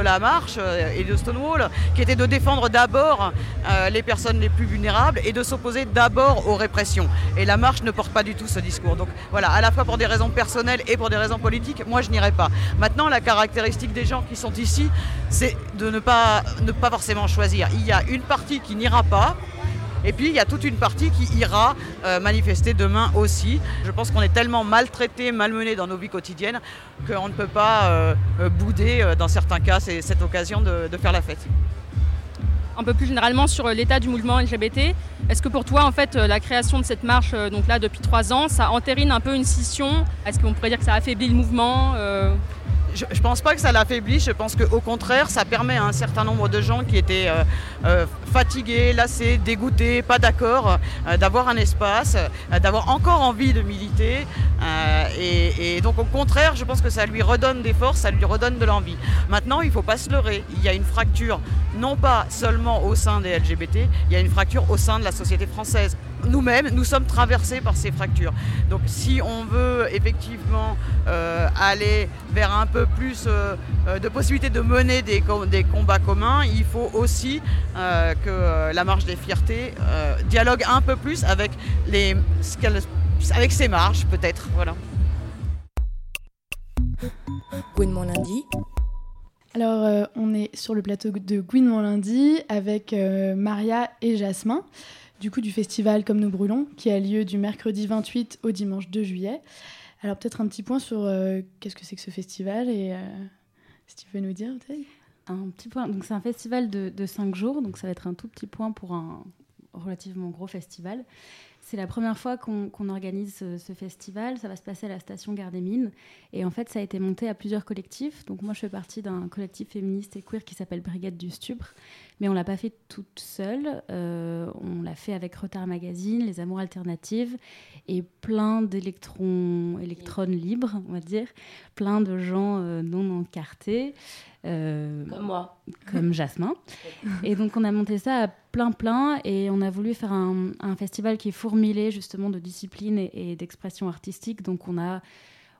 la, marche euh, et de Stonewall, qui était de défendre d'abord euh, les personnes les plus vulnérables et de s'opposer d'abord aux répressions. Et la marche ne porte pas du tout ce discours. Donc voilà, à la fois pour des raisons personnelles et pour des raisons politiques, moi je n'irai pas. Maintenant, la caractéristique des gens qui sont ici, c'est de ne pas forcément choisir. Il y a une partie qui n'ira pas Et puis il y a toute une partie qui ira euh, manifester demain aussi. Je pense qu'on est tellement maltraité, malmené dans nos vies quotidiennes qu'on ne peut pas euh, euh, bouder dans certains cas cette occasion de, de faire la fête un peu plus généralement sur l'état du mouvement LGBT. Est-ce que pour toi, en fait, la création de cette marche, donc là depuis trois ans, ça entérine un peu une scission? Est-ce qu'on pourrait dire que ça affaiblit le mouvement je ne pense pas que ça l'affaiblit, je pense qu'au contraire, ça permet à un certain nombre de gens qui étaient euh, euh, fatigués, lassés, dégoûtés, pas d'accord, euh, d'avoir un espace, d'avoir encore envie de militer. Et, donc au contraire, je pense que ça lui redonne des forces, ça lui redonne de l'envie. Maintenant, il ne faut pas se leurrer, il y a une fracture, non pas seulement au sein des LGBT, il y a une fracture au sein de la société française nous-mêmes, nous sommes traversés par ces fractures. Donc si on veut effectivement euh, aller vers un peu plus euh, euh, de possibilités de mener des, des, combats communs, il faut aussi que la marche des fiertés dialogue un peu plus avec, les, avec ses marges peut-être. Voilà. Gouinement lundi. Alors, on est sur le plateau de Gouinement lundi avec Maria et Jasmin du coup du festival Comme nous brûlons, qui a lieu du mercredi 28 au dimanche 2 juillet. Alors peut-être un petit point sur euh, qu'est-ce que c'est que ce festival et euh, si tu peux nous dire Un petit point. Donc c'est un festival de, de, cinq jours, donc ça va être un tout petit point pour un relativement gros festival. C'est la première fois qu'on organise ce, festival. Ça va se passer à la station Gare des Mines. Et en fait, ça a été monté à plusieurs collectifs. Donc moi, je fais partie d'un collectif féministe et queer qui s'appelle Brigade du Stupre. Mais on l'a pas fait toute seule. Euh, on l'a fait avec Retard Magazine, Les Amours Alternatives et plein d'électrons, électrones libres, on va dire. Plein de gens euh, non encartés. Euh, comme moi. Comme Jasmin. et donc on a monté ça à plein plein et on a voulu faire un, festival qui est fourmilé justement de disciplines et, d'expression artistique. Donc on a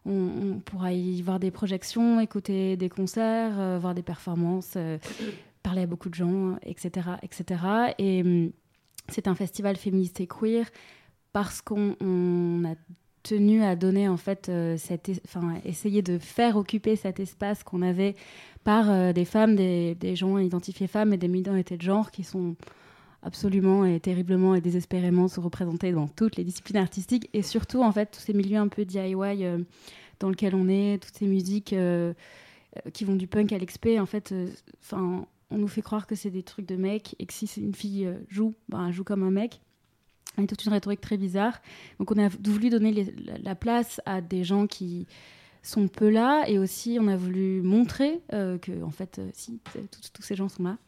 on, pourra y voir des projections, écouter des concerts, euh, voir des performances, euh, parler à beaucoup de gens, etc. etc. Et hum, c'est un festival féministe et queer parce qu'on a tenu à donner en fait cette, enfin essayer de faire occuper cet espace qu'on avait par euh, des femmes, des, gens identifiés femmes et des minorités de genre qui sont absolument et terriblement et désespérément sous-représentés dans toutes les disciplines artistiques et surtout en fait tous ces milieux un peu DIY euh, dans lesquels on est, toutes ces musiques euh, qui vont du punk à l'exp, en fait, enfin on nous fait croire que c'est des trucs de mecs et que si une fille joue, ben, elle joue comme un mec. Il a toute une rhétorique très bizarre. Donc on a voulu donner la place à des gens qui, sont peu là et aussi on a voulu montrer euh, que en fait euh, si tous ces gens sont là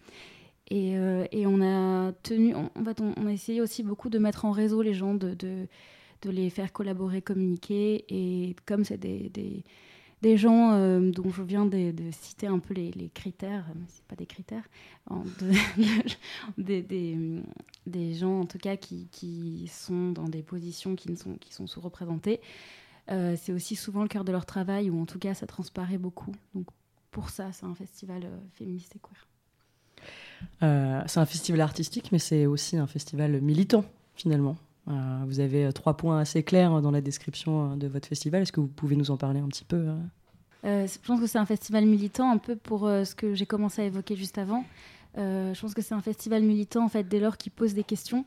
et, euh, on a tenu on, on, a essayé aussi beaucoup de mettre en réseau les gens de, les faire collaborer communiquer et comme c'est des, des, gens dont je viens de, citer un peu les, les critères c'est pas des critères des, des, des, gens en tout cas qui, sont dans des positions qui, sont, sous-représentées euh, c'est aussi souvent le cœur de leur travail, ou en tout cas ça transparaît beaucoup. Donc pour ça, c'est un festival euh, féministe et queer. Euh, c'est un festival artistique, mais c'est aussi un festival militant, finalement. Vous avez trois points assez clairs dans la description de votre festival. Est-ce que vous pouvez nous en parler un petit peu Je pense que c'est un festival militant, un peu pour ce que j'ai commencé à évoquer juste avant. je pense que c'est un festival militant, en fait, dès lors qu'il pose des questions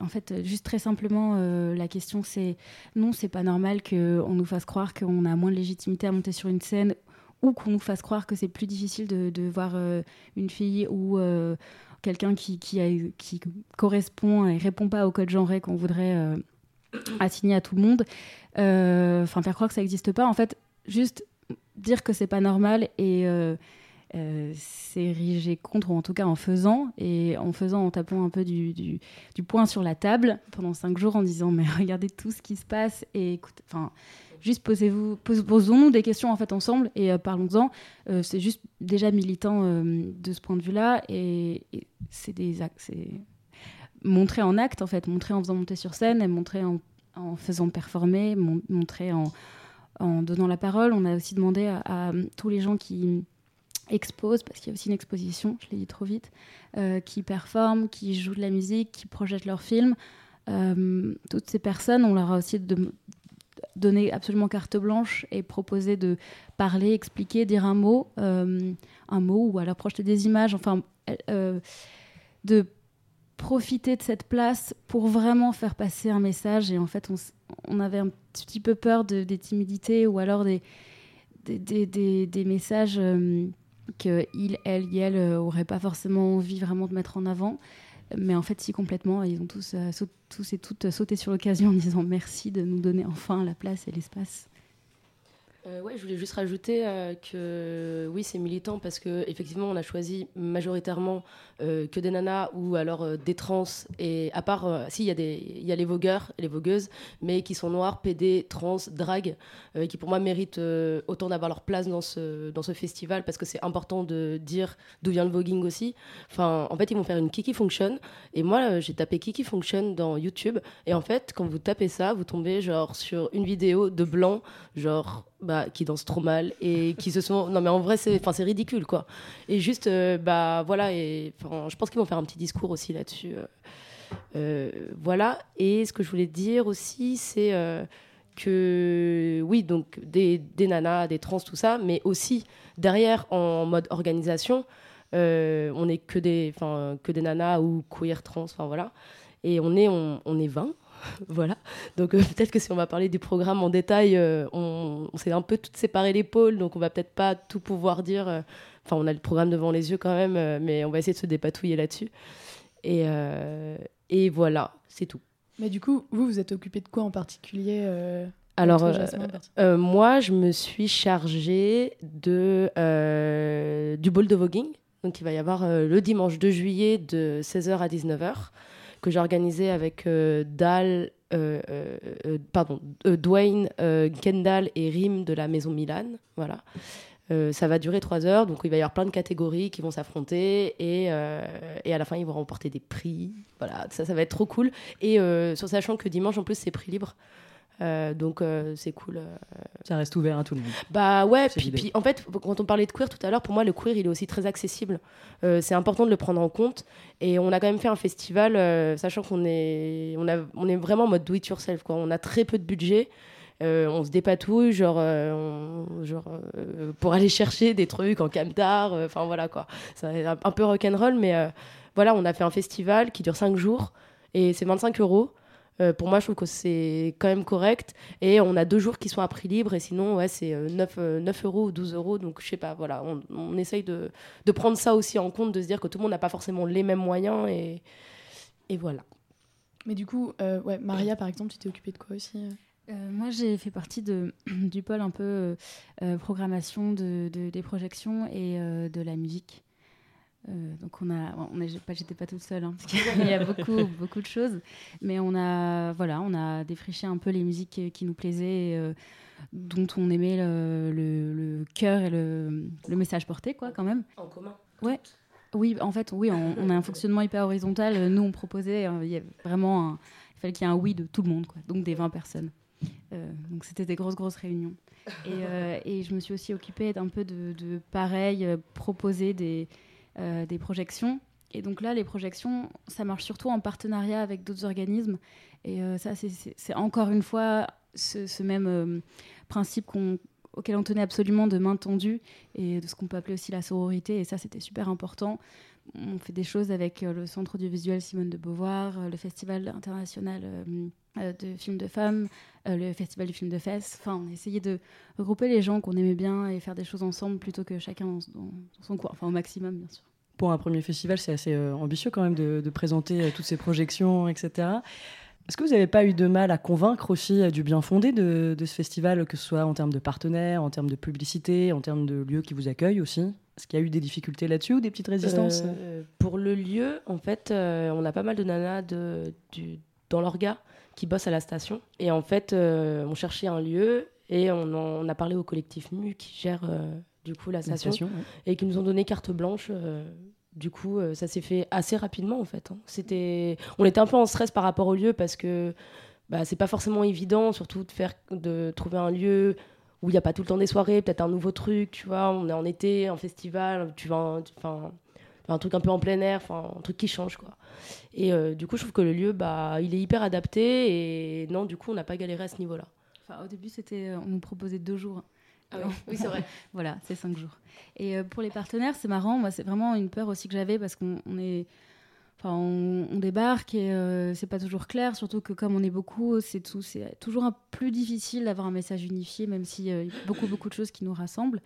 en fait, euh, juste très simplement, euh, la question c'est non, c'est pas normal qu'on nous fasse croire qu'on a moins de légitimité à monter sur une scène ou qu'on nous fasse croire que c'est plus difficile de, voir euh, une fille ou quelqu'un qui, qui, correspond et répond pas au code genré qu'on voudrait assigner à tout le monde. Enfin, faire croire que ça n'existe pas. En fait, juste dire que c'est pas normal et euh, s'ériger contre, ou en tout cas en faisant, et en faisant, en tapant un peu du, du, poing sur la table pendant cinq jours en disant mais regardez tout ce qui se passe et écoute, enfin juste posez-vous, posons-nous des questions en fait ensemble et euh, parlons-en. Euh, c'est juste déjà militant de ce point de vue-là et, c'est des c'est montrer en acte en fait, montrer en faisant monter sur scène et montrer en, faisant performer, montrer en, donnant la parole. On a aussi demandé à, tous les gens qui expose, parce qu'il y a aussi une exposition, je l'ai dit trop vite, euh, qui performent, qui jouent de la musique, qui projettent leurs films. Euh, toutes ces personnes, on leur a aussi de, donné absolument carte blanche et proposé de parler, expliquer, dire un mot, euh, un mot ou alors projeter des images, enfin, de profiter de cette place pour vraiment faire passer un message. Et en fait, on, avait un petit peu peur de, des timidités ou alors des, des, messages euh, que il, elle, elle n'auraient pas forcément envie vraiment de mettre en avant. Mais en fait, si complètement, ils ont tous, tous et toutes sauté sur l'occasion en disant merci de nous donner enfin la place et l'espace. Euh, ouais, je voulais juste rajouter euh, que oui, c'est militant parce que effectivement, on a choisi majoritairement euh, que des nanas ou alors des trans et à part, si il y a y a les vogueurs, les vogueuses, mais qui sont noirs, PD, trans, drag, qui pour moi méritent autant d'avoir leur place dans ce dans ce festival parce que c'est important de dire d'où vient le voguing aussi. Enfin, en fait, ils vont faire une Kiki Function et moi, j'ai tapé Kiki Function dans YouTube et en fait, quand vous tapez ça, vous tombez genre sur une vidéo de blanc, genre bah, qui dansent trop mal et qui se sont. Non, mais en vrai, c'est, enfin, ridicule, quoi. Et juste, euh, bah, voilà. Et je pense qu'ils vont faire un petit discours aussi là-dessus. Euh, euh, voilà. Et ce que je voulais dire aussi, c'est que, oui, donc des, des, nanas, des trans, tout ça, mais aussi derrière, en mode organisation, on est que des, que des nanas ou queer trans, enfin voilà. Et on est, on, on est 20 voilà. Donc euh, peut-être que si on va parler du programme en détail, euh, on, s'est un peu tout séparé les pôles, donc on va peut-être pas tout pouvoir dire. Euh, enfin, on a le programme devant les yeux quand même, mais on va essayer de se dépatouiller là-dessus. Et, et voilà, c'est tout. Mais du coup, vous, vous êtes occupé de quoi en particulier alors, moi, je me suis chargée de, du bol de voguing. Donc, il va y avoir le dimanche 2 juillet de 16h à 19h que j'ai organisé avec euh, Dal, euh, euh, pardon, Dwayne, Kendall et Rim de la Maison Milan. Voilà. ça va durer trois heures, donc il va y avoir plein de catégories qui vont s'affronter et, et, à la fin ils vont remporter des prix. Voilà, ça, ça va être trop cool. Et sachant que dimanche en plus c'est prix libre. Euh, donc euh, c'est cool. Euh. Ça reste ouvert à tout le monde. Bah ouais, puis, puis, en fait, quand on parlait de queer tout à l'heure, pour moi le queer il est aussi très accessible. c'est important de le prendre en compte. Et on a quand même fait un festival, sachant qu'on est, on, a, on est vraiment en mode do it yourself. Quoi. On a très peu de budget. on se dépatouille, genre, genre pour aller chercher des trucs en camtar. Enfin voilà quoi. C'est un, peu rock'n'roll, mais voilà, on a fait un festival qui dure 5 jours et c'est 25 euros. Euh, pour moi, je trouve que c'est quand même correct. Et on a deux jours qui sont à prix libre. Et sinon, ouais, c'est 9, euh, 9 euh, euros ou 12 euros. Donc, je sais pas, voilà. On, on essaye de, de, prendre ça aussi en compte, de se dire que tout le monde n'a pas forcément les mêmes moyens. Et, et voilà. Mais du coup, ouais, Maria, par exemple, tu t'es occupée de quoi aussi moi, j'ai fait partie de, du pôle un peu programmation de, des projections et de la musique. Euh, donc on a, on pas, j'étais pas toute seule, hein, parce qu'il y a beaucoup, beaucoup de choses, mais on a, voilà, on a défriché un peu les musiques qui nous plaisaient, euh, dont on aimait le, le, cœur et le, le, message porté, quoi, quand même. En commun. Ouais. Oui, en fait, oui, on, a un fonctionnement hyper horizontal. Nous, on proposait, euh, il y vraiment, un, il fallait qu'il y ait un oui de tout le monde, quoi, donc des 20 personnes. donc c'était des grosses, grosses réunions. Et, et, je me suis aussi occupée d'un peu de, de pareil, proposer des euh, des projections. Et donc là, les projections, ça marche surtout en partenariat avec d'autres organismes. Et euh, ça, c'est encore une fois ce, même euh, principe auquel on tenait absolument de main tendue et de ce qu'on peut appeler aussi la sororité. Et ça, c'était super important. On fait des choses avec le Centre audiovisuel Simone de Beauvoir, le Festival international de films de femmes, le Festival du film de fesses. Enfin, on essayait de regrouper les gens qu'on aimait bien et faire des choses ensemble plutôt que chacun dans, son coin, enfin au maximum, bien sûr. Pour un premier festival, c'est assez euh, ambitieux quand même de, présenter euh, toutes ces projections, etc. Est-ce que vous n'avez pas eu de mal à convaincre aussi euh, du bien fondé de, ce festival, que ce soit en termes de partenaires, en termes de publicité, en termes de lieux qui vous accueillent aussi? Est-ce qu'il y a eu des difficultés là-dessus ou des petites résistances Pour le lieu, en fait, on a pas mal de nanas de, du, dans l'orga qui bossent à la station. Et en fait, euh, on cherchait un lieu et on, a parlé au collectif MU qui gère euh, du coup la station, et qui nous ont donné carte blanche. Euh, du coup, ça s'est fait assez rapidement en fait. Hein. C'était, on était un peu en stress par rapport au lieu parce que bah, c'est pas forcément évident, surtout de faire, de trouver un lieu où il n'y a pas tout le temps des soirées, peut-être un nouveau truc, tu vois. On est en été, en festival, tu vas, enfin, un truc un peu en plein air, enfin un truc qui change quoi. Et euh, du coup, je trouve que le lieu, bah, il est hyper adapté et non, du coup, on n'a pas galéré à ce niveau-là. Enfin, au début, c'était, euh, on nous proposait deux jours. Ah oui, c'est vrai. voilà, c'est cinq jours. Et euh, pour les partenaires, c'est marrant. Moi, c'est vraiment une peur aussi que j'avais parce qu'on est On, débarque et euh, c'est pas toujours clair, surtout que comme on est beaucoup, c'est toujours un plus difficile d'avoir un message unifié, même s'il y a beaucoup beaucoup de choses qui nous rassemblent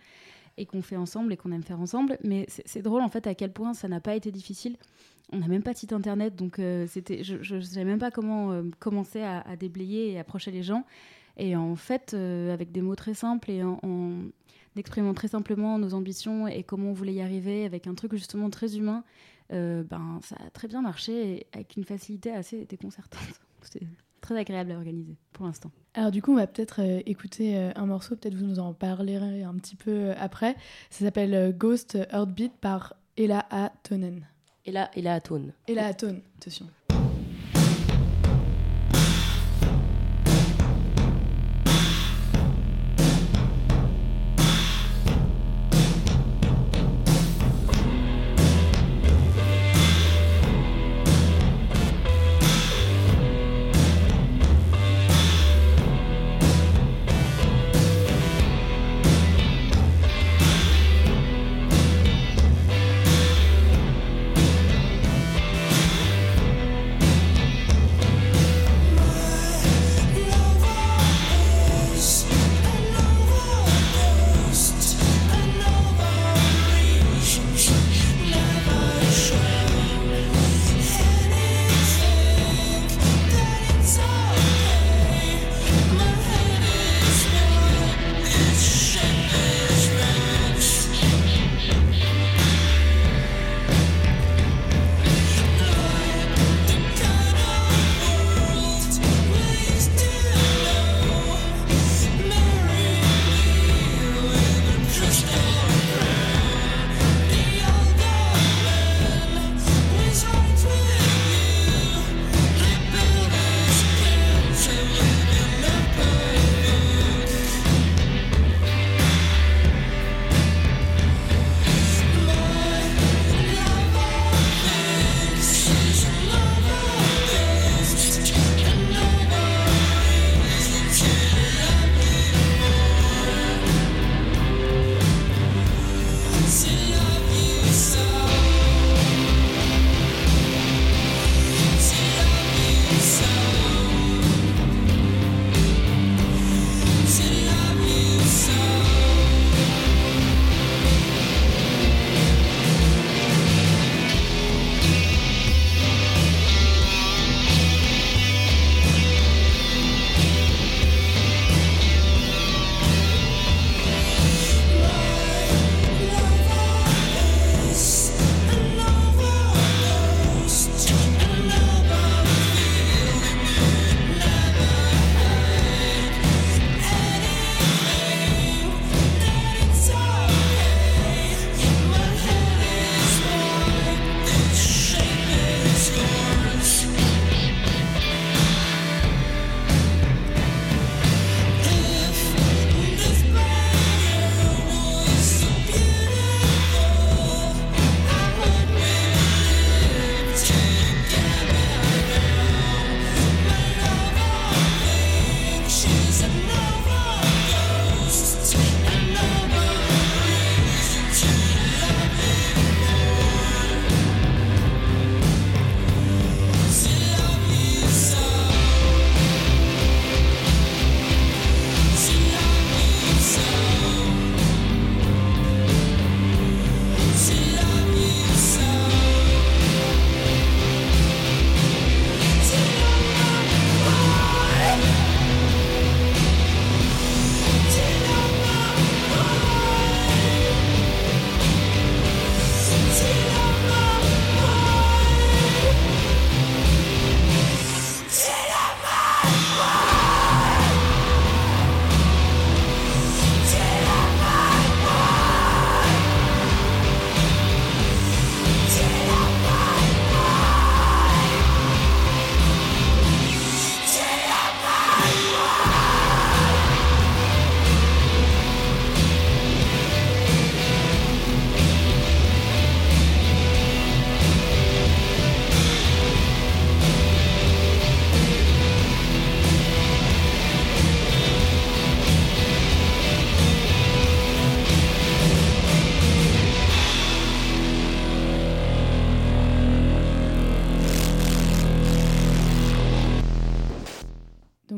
et qu'on fait ensemble et qu'on aime faire ensemble. Mais c'est drôle en fait à quel point ça n'a pas été difficile. On n'a même pas de site internet, donc euh, c'était, je ne savais même pas comment euh, commencer à, déblayer et approcher les gens. Et en fait, euh, avec des mots très simples et en exprimant très simplement nos ambitions et comment on voulait y arriver, avec un truc justement très humain, euh, ben, ça a très bien marché et avec une facilité assez déconcertante. C'est très agréable à organiser pour l'instant. Alors du coup, on va peut-être euh, écouter euh, un morceau, peut-être vous nous en parlerez un petit peu euh, après. Ça s'appelle euh, Ghost Heartbeat par Ella A. Tonen. Ella, Ella Atone. Ella A. Tone, attention.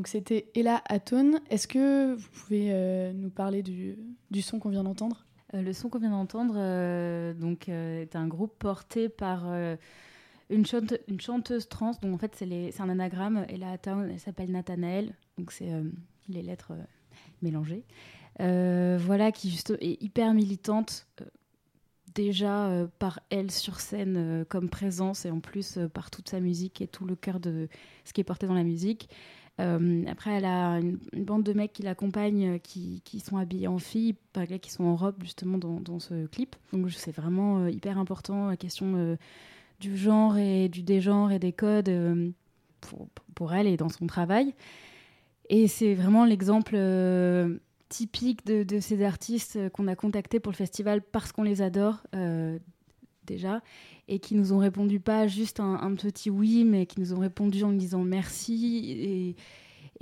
C'était Ella Atone. Est-ce que vous pouvez euh, nous parler du, son qu'on vient d'entendre? Euh, le son qu'on vient d'entendre euh, donc, est un groupe porté par une, chante- une chanteuse trans. Donc en fait, c'est un anagramme. Ella Town, elle s'appelle Nathanael. Donc c'est les lettres mélangées. Voilà, qui juste est hyper militante. déjà par elle sur scène comme présence et en plus par toute sa musique et tout le cœur de ce qui est porté dans la musique. Euh, après, elle a une, bande de mecs qui l'accompagnent, euh, qui, sont habillés en filles, par qui sont en robe justement dans, ce clip. Donc c'est vraiment euh, hyper important la question du genre et du dégenre et des codes pour, elle et dans son travail. Et c'est vraiment l'exemple typique de, ces artistes qu'on a contactés pour le festival parce qu'on les adore déjà et qui nous ont répondu pas juste un, un petit oui, mais qui nous ont répondu en nous disant merci et,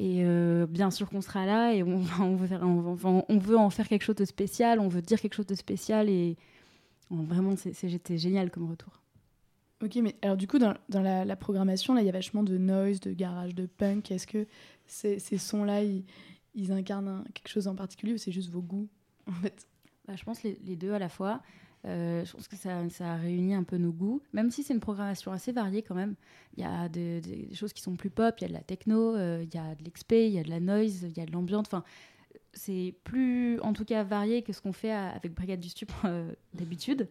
et euh, bien sûr qu'on sera là et on, veut faire- on, va- on veut en faire quelque chose de spécial, on veut dire quelque chose de spécial et bon, vraiment c'était génial comme retour. Ok, mais alors du coup, dans, dans la, la programmation, là, il y a vachement de noise, de garage, de punk. Est-ce que ces, ces sons-là, ils, ils incarnent un- quelque chose en particulier ou c'est juste vos goûts, en fait? Bah, je pense les, les deux à la fois. Euh, je pense que ça, ça réunit un peu nos goûts, même si c'est une programmation assez variée quand même. Il y a des, choses qui sont plus pop, il y a de la techno, euh, il y a de l'exp, il y a de la noise, il y a de l'ambiance. Enfin, c'est plus, en tout cas, varié que ce qu'on fait avec Brigade du Stup euh, d'habitude,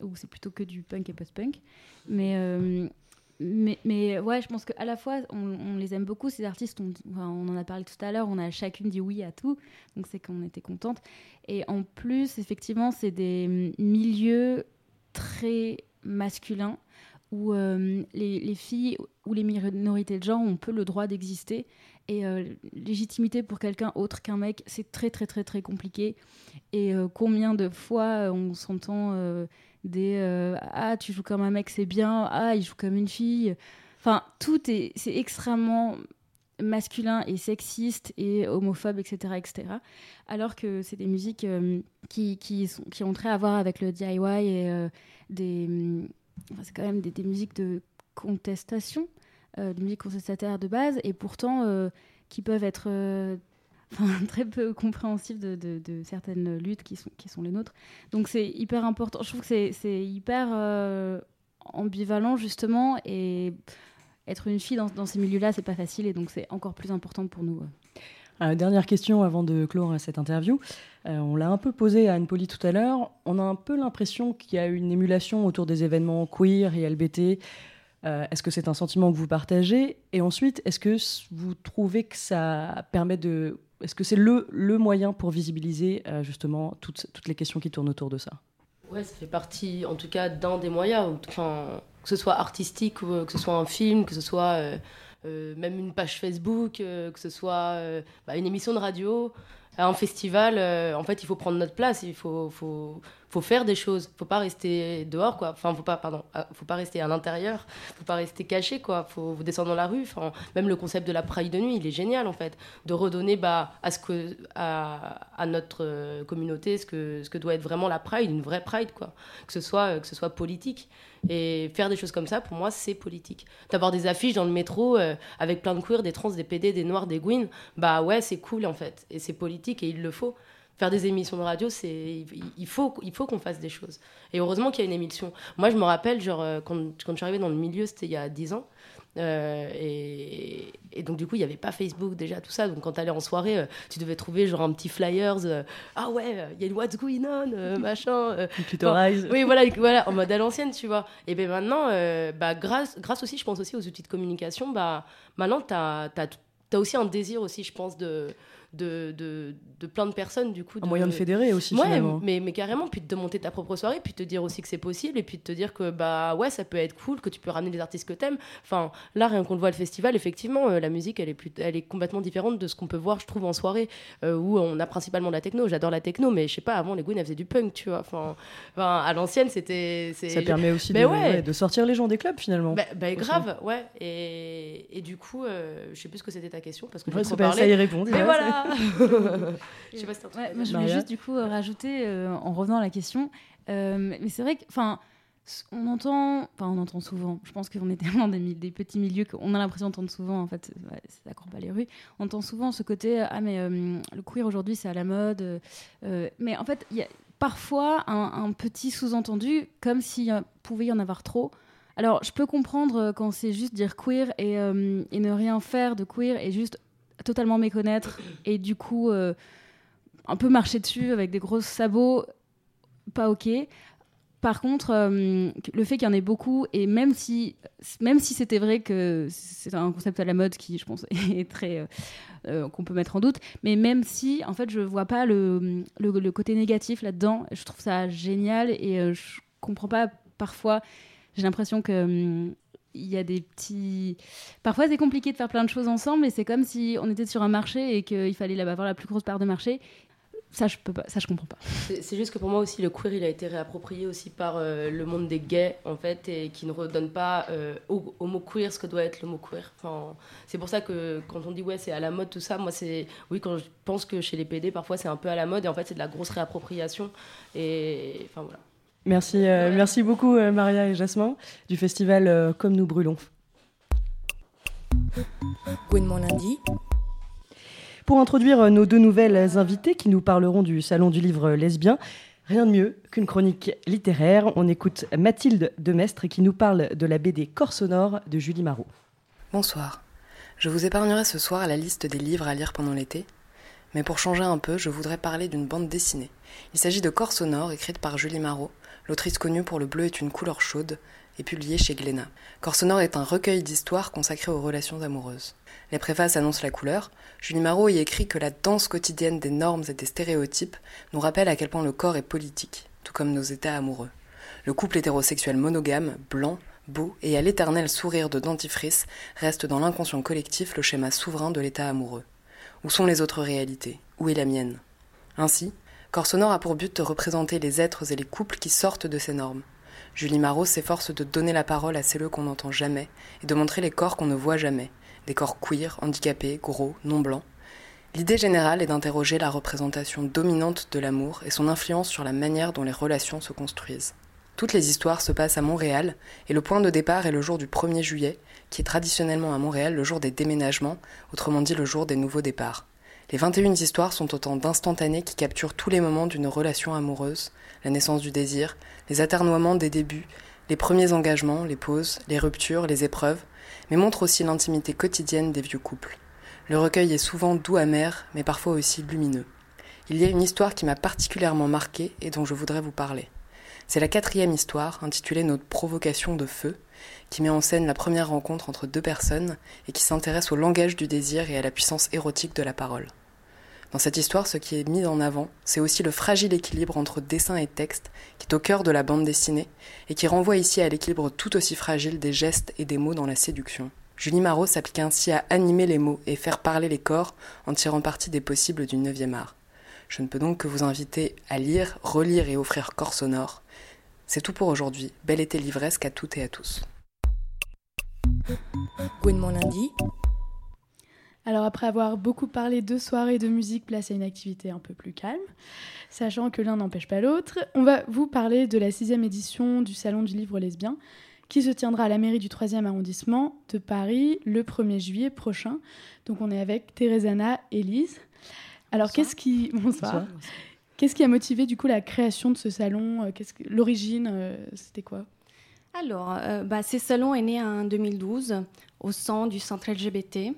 où c'est plutôt que du punk et post-punk. Mais, euh, mais, ouais, je pense qu'à la fois, on, les aime beaucoup, ces artistes. On, en a parlé tout à l'heure, on a chacune dit oui à tout, donc c'est qu'on était contente. Et en plus, effectivement, c'est des milieux très masculins où euh, les filles ou les minorités de genre ont peu le droit d'exister. Et euh, légitimité pour quelqu'un autre qu'un mec, c'est très très très très compliqué. Et euh, combien de fois euh, on s'entend des ah tu joues comme un mec c'est bien ah il joue comme une fille. Enfin tout est c'est extrêmement masculin et sexiste et homophobe, etc. etc. alors que c'est des musiques qui, qui, sont, qui ont très à voir avec le DIY et des... c'est quand même des musiques de contestation, euh, musiques contestataires de base, et pourtant euh, qui peuvent être euh, très peu compréhensibles de, de- de certaines luttes qui sont, les nôtres. Donc c'est hyper important. Je trouve que c'est- hyper euh, ambivalent, justement, et être une fille dans, ces milieux-là, c'est pas facile, et donc c'est encore plus important pour nous. Euh, dernière question avant de clore cette interview. On l'a un peu posé à Anne-Paulie tout à l'heure. On a un peu l'impression qu'il y a une émulation autour des événements queer et LBT. Euh, est-ce que c'est un sentiment que vous partagez Et ensuite, est-ce que vous trouvez que ça permet de... Est-ce que c'est le, le moyen pour visibiliser euh, justement toutes, toutes les questions qui tournent autour de ça? Ouais, ça fait partie, en tout cas, d'un des moyens. Enfin, que ce soit artistique, euh, que ce soit un film, que ce soit même une page Facebook, que ce soit bah, une émission de radio, un festival. euh, en fait, il faut prendre notre place. Il faut, faut, faut faire des choses. Faut pas rester dehors, quoi. Enfin, faut pas, pardon, ah, faut pas rester à l'intérieur. Faut pas rester caché, quoi. Faut, faut descendre dans la rue. Enfin, même le concept de la Pride de nuit, il est génial, en fait, de redonner bah, à ce que, à, à notre euh, communauté ce que, ce que doit être vraiment la Pride, une vraie Pride, quoi. Que ce soit, euh, que ce soit politique. Et faire des choses comme ça, pour moi, c'est politique. D'avoir des affiches dans le métro euh, avec plein de queers, des trans, des PD, des noirs, des gouines, bah ouais, c'est cool en fait. Et c'est politique et il le faut. Faire des émissions de radio, c'est il- il faut, il faut qu'on fasse des choses. Et heureusement qu'il y a une émission. Moi, je me rappelle, genre, euh, quand, quand je suis arrivée dans le milieu, c'était il y a 10 ans. Euh, et, et donc du coup il n'y avait pas Facebook déjà tout ça donc quand tu allais en soirée euh, tu devais trouver genre un petit flyers euh, ah ouais il y a une What's Going On machin clitoris. oui voilà voilà en mode à l'ancienne tu vois et ben maintenant bah grâce grâce aussi je pense aussi aux outils de communication bah maintenant tu as, aussi un désir aussi je pense de de, de, de plein de personnes du coup Un moyen de fédérer aussi, ouais, finalement. mais, mais carrément puis de te monter ta propre soirée puis de te dire aussi que c'est possible et puis de te dire que bah ouais ça peut être cool que tu peux ramener les artistes que t'aimes enfin là rien qu'on le voit le festival effectivement euh, la musique elle est plus elle est complètement différente de ce qu'on peut voir je trouve en soirée euh, où on a principalement de la techno j'adore la techno mais je sais pas avant les Gouines elles faisaient du punk tu vois enfin, à l'ancienne c'était Ça permet aussi de, ouais. ouais, de sortir les gens des clubs finalement. bah, bah, grave, ouais. Et, et du coup, euh, je sais plus ce que c'était ta question parce que pas- parlé. ça y répond, Mais voilà. Je sais pas si t'as Ouais, moi, je voulais juste du coup euh, rajouter, euh, en revenant à la question, euh, mais c'est vrai que, enfin, on entend, enfin on entend souvent, je pense qu'on est tellement des, des petits milieux qu'on a l'impression d'entendre souvent, en fait, ouais, ça court pas les rues, on entend souvent ce côté, ah mais euh, le queer aujourd'hui c'est à la mode, euh, mais en fait il y a parfois un, un petit sous-entendu, comme s'il pouvait y en avoir trop. Alors je peux comprendre quand c'est juste dire queer et, euh, et, ne rien faire de queer et juste totalement méconnaître et du coup un peu marcher dessus avec des gros sabots, pas ok. Par contre, euh, le fait qu'il y en ait beaucoup, et même si, même si c'était vrai que c'est un concept à la mode qui, je pense, est très. Euh, euh, qu'on peut mettre en doute, mais même si, en fait, je vois pas le, le, côté négatif là-dedans, je trouve ça génial et je comprends pas parfois. J'ai l'impression que. Il y a des petits. Parfois, c'est compliqué de faire plein de choses ensemble, et c'est comme si on était sur un marché et qu'il fallait avoir la plus grosse part de marché ça je peux pas, ça je comprends pas. C'est juste que pour moi aussi le queer il a été réapproprié aussi par euh, le monde des gays en fait et qui ne redonne pas euh, au, mot queer ce que doit être le mot queer. Enfin, c'est pour ça que quand on dit ouais c'est à la mode tout ça, moi c'est oui quand je pense que chez les PD parfois c'est un peu à la mode et en fait c'est de la grosse réappropriation et enfin voilà. Merci, euh, merci beaucoup Maria et Jasmin du festival Comme nous brûlons. mon lundi, pour introduire euh, nos deux nouvelles invitées qui nous parleront du Salon du livre lesbien, rien de mieux qu'une chronique littéraire. On écoute Mathilde Demestre qui nous parle de la BD Corps sonore de Julie Marot. Bonsoir. Je vous épargnerai ce soir la liste des livres à lire pendant l'été. Mais pour changer un peu, je voudrais parler d'une bande dessinée. Il s'agit de Corps sonore, écrite par Julie Marot, l'autrice connue pour Le bleu est une couleur chaude, et publiée chez Glénat. Corps sonore est un recueil d'histoires consacré aux relations amoureuses. Les préfaces annoncent la couleur. Julie Marot y écrit que la danse quotidienne des normes et des stéréotypes nous rappelle à quel point le corps est politique, tout comme nos états amoureux. Le couple hétérosexuel monogame, blanc, beau et à l'éternel sourire de dentifrice reste dans l'inconscient collectif le schéma souverain de l'état amoureux. Où sont les autres réalités? Où est la mienne? Ainsi, Corps sonore a pour but de représenter les êtres et les couples qui sortent de ces normes. Julie Marot s'efforce de donner la parole à celles qu'on n'entend jamais et de montrer les corps qu'on ne voit jamais, des corps queer, handicapés, gros, non blancs. L'idée générale est d'interroger la représentation dominante de l'amour et son influence sur la manière dont les relations se construisent. Toutes les histoires se passent à Montréal et le point de départ est le jour du 1er juillet, qui est traditionnellement à Montréal le jour des déménagements, autrement dit le jour des nouveaux départs. Les 21 histoires sont autant d'instantanés qui capturent tous les moments d'une relation amoureuse, la naissance du désir, les aternoiements des débuts, les premiers engagements, les pauses, les ruptures, les épreuves, mais montre aussi l'intimité quotidienne des vieux couples. Le recueil est souvent doux amer, mais parfois aussi lumineux. Il y a une histoire qui m'a particulièrement marquée et dont je voudrais vous parler. C'est la quatrième histoire, intitulée Notre provocation de feu, qui met en scène la première rencontre entre deux personnes et qui s'intéresse au langage du désir et à la puissance érotique de la parole. Dans cette histoire, ce qui est mis en avant, c'est aussi le fragile équilibre entre dessin et texte qui est au cœur de la bande dessinée et qui renvoie ici à l'équilibre tout aussi fragile des gestes et des mots dans la séduction. Julie Marot s'applique ainsi à animer les mots et faire parler les corps en tirant parti des possibles du 9e art. Je ne peux donc que vous inviter à lire, relire et offrir corps sonore. C'est tout pour aujourd'hui. Bel été livresque à toutes et à tous. Alors après avoir beaucoup parlé de soirée de musique, place à une activité un peu plus calme, sachant que l'un n'empêche pas l'autre, on va vous parler de la sixième édition du Salon du Livre Lesbien, qui se tiendra à la mairie du 3e arrondissement de Paris le 1er juillet prochain. Donc on est avec Thérésana et Lise. Alors qu'est-ce qui... Bonsoir. Qu'est-ce qui a motivé du coup la création de ce salon? Qu'est-ce que... L'origine, euh, c'était quoi? Alors, euh, bah, ce salon est né en 2012 au sein du centre LGBT.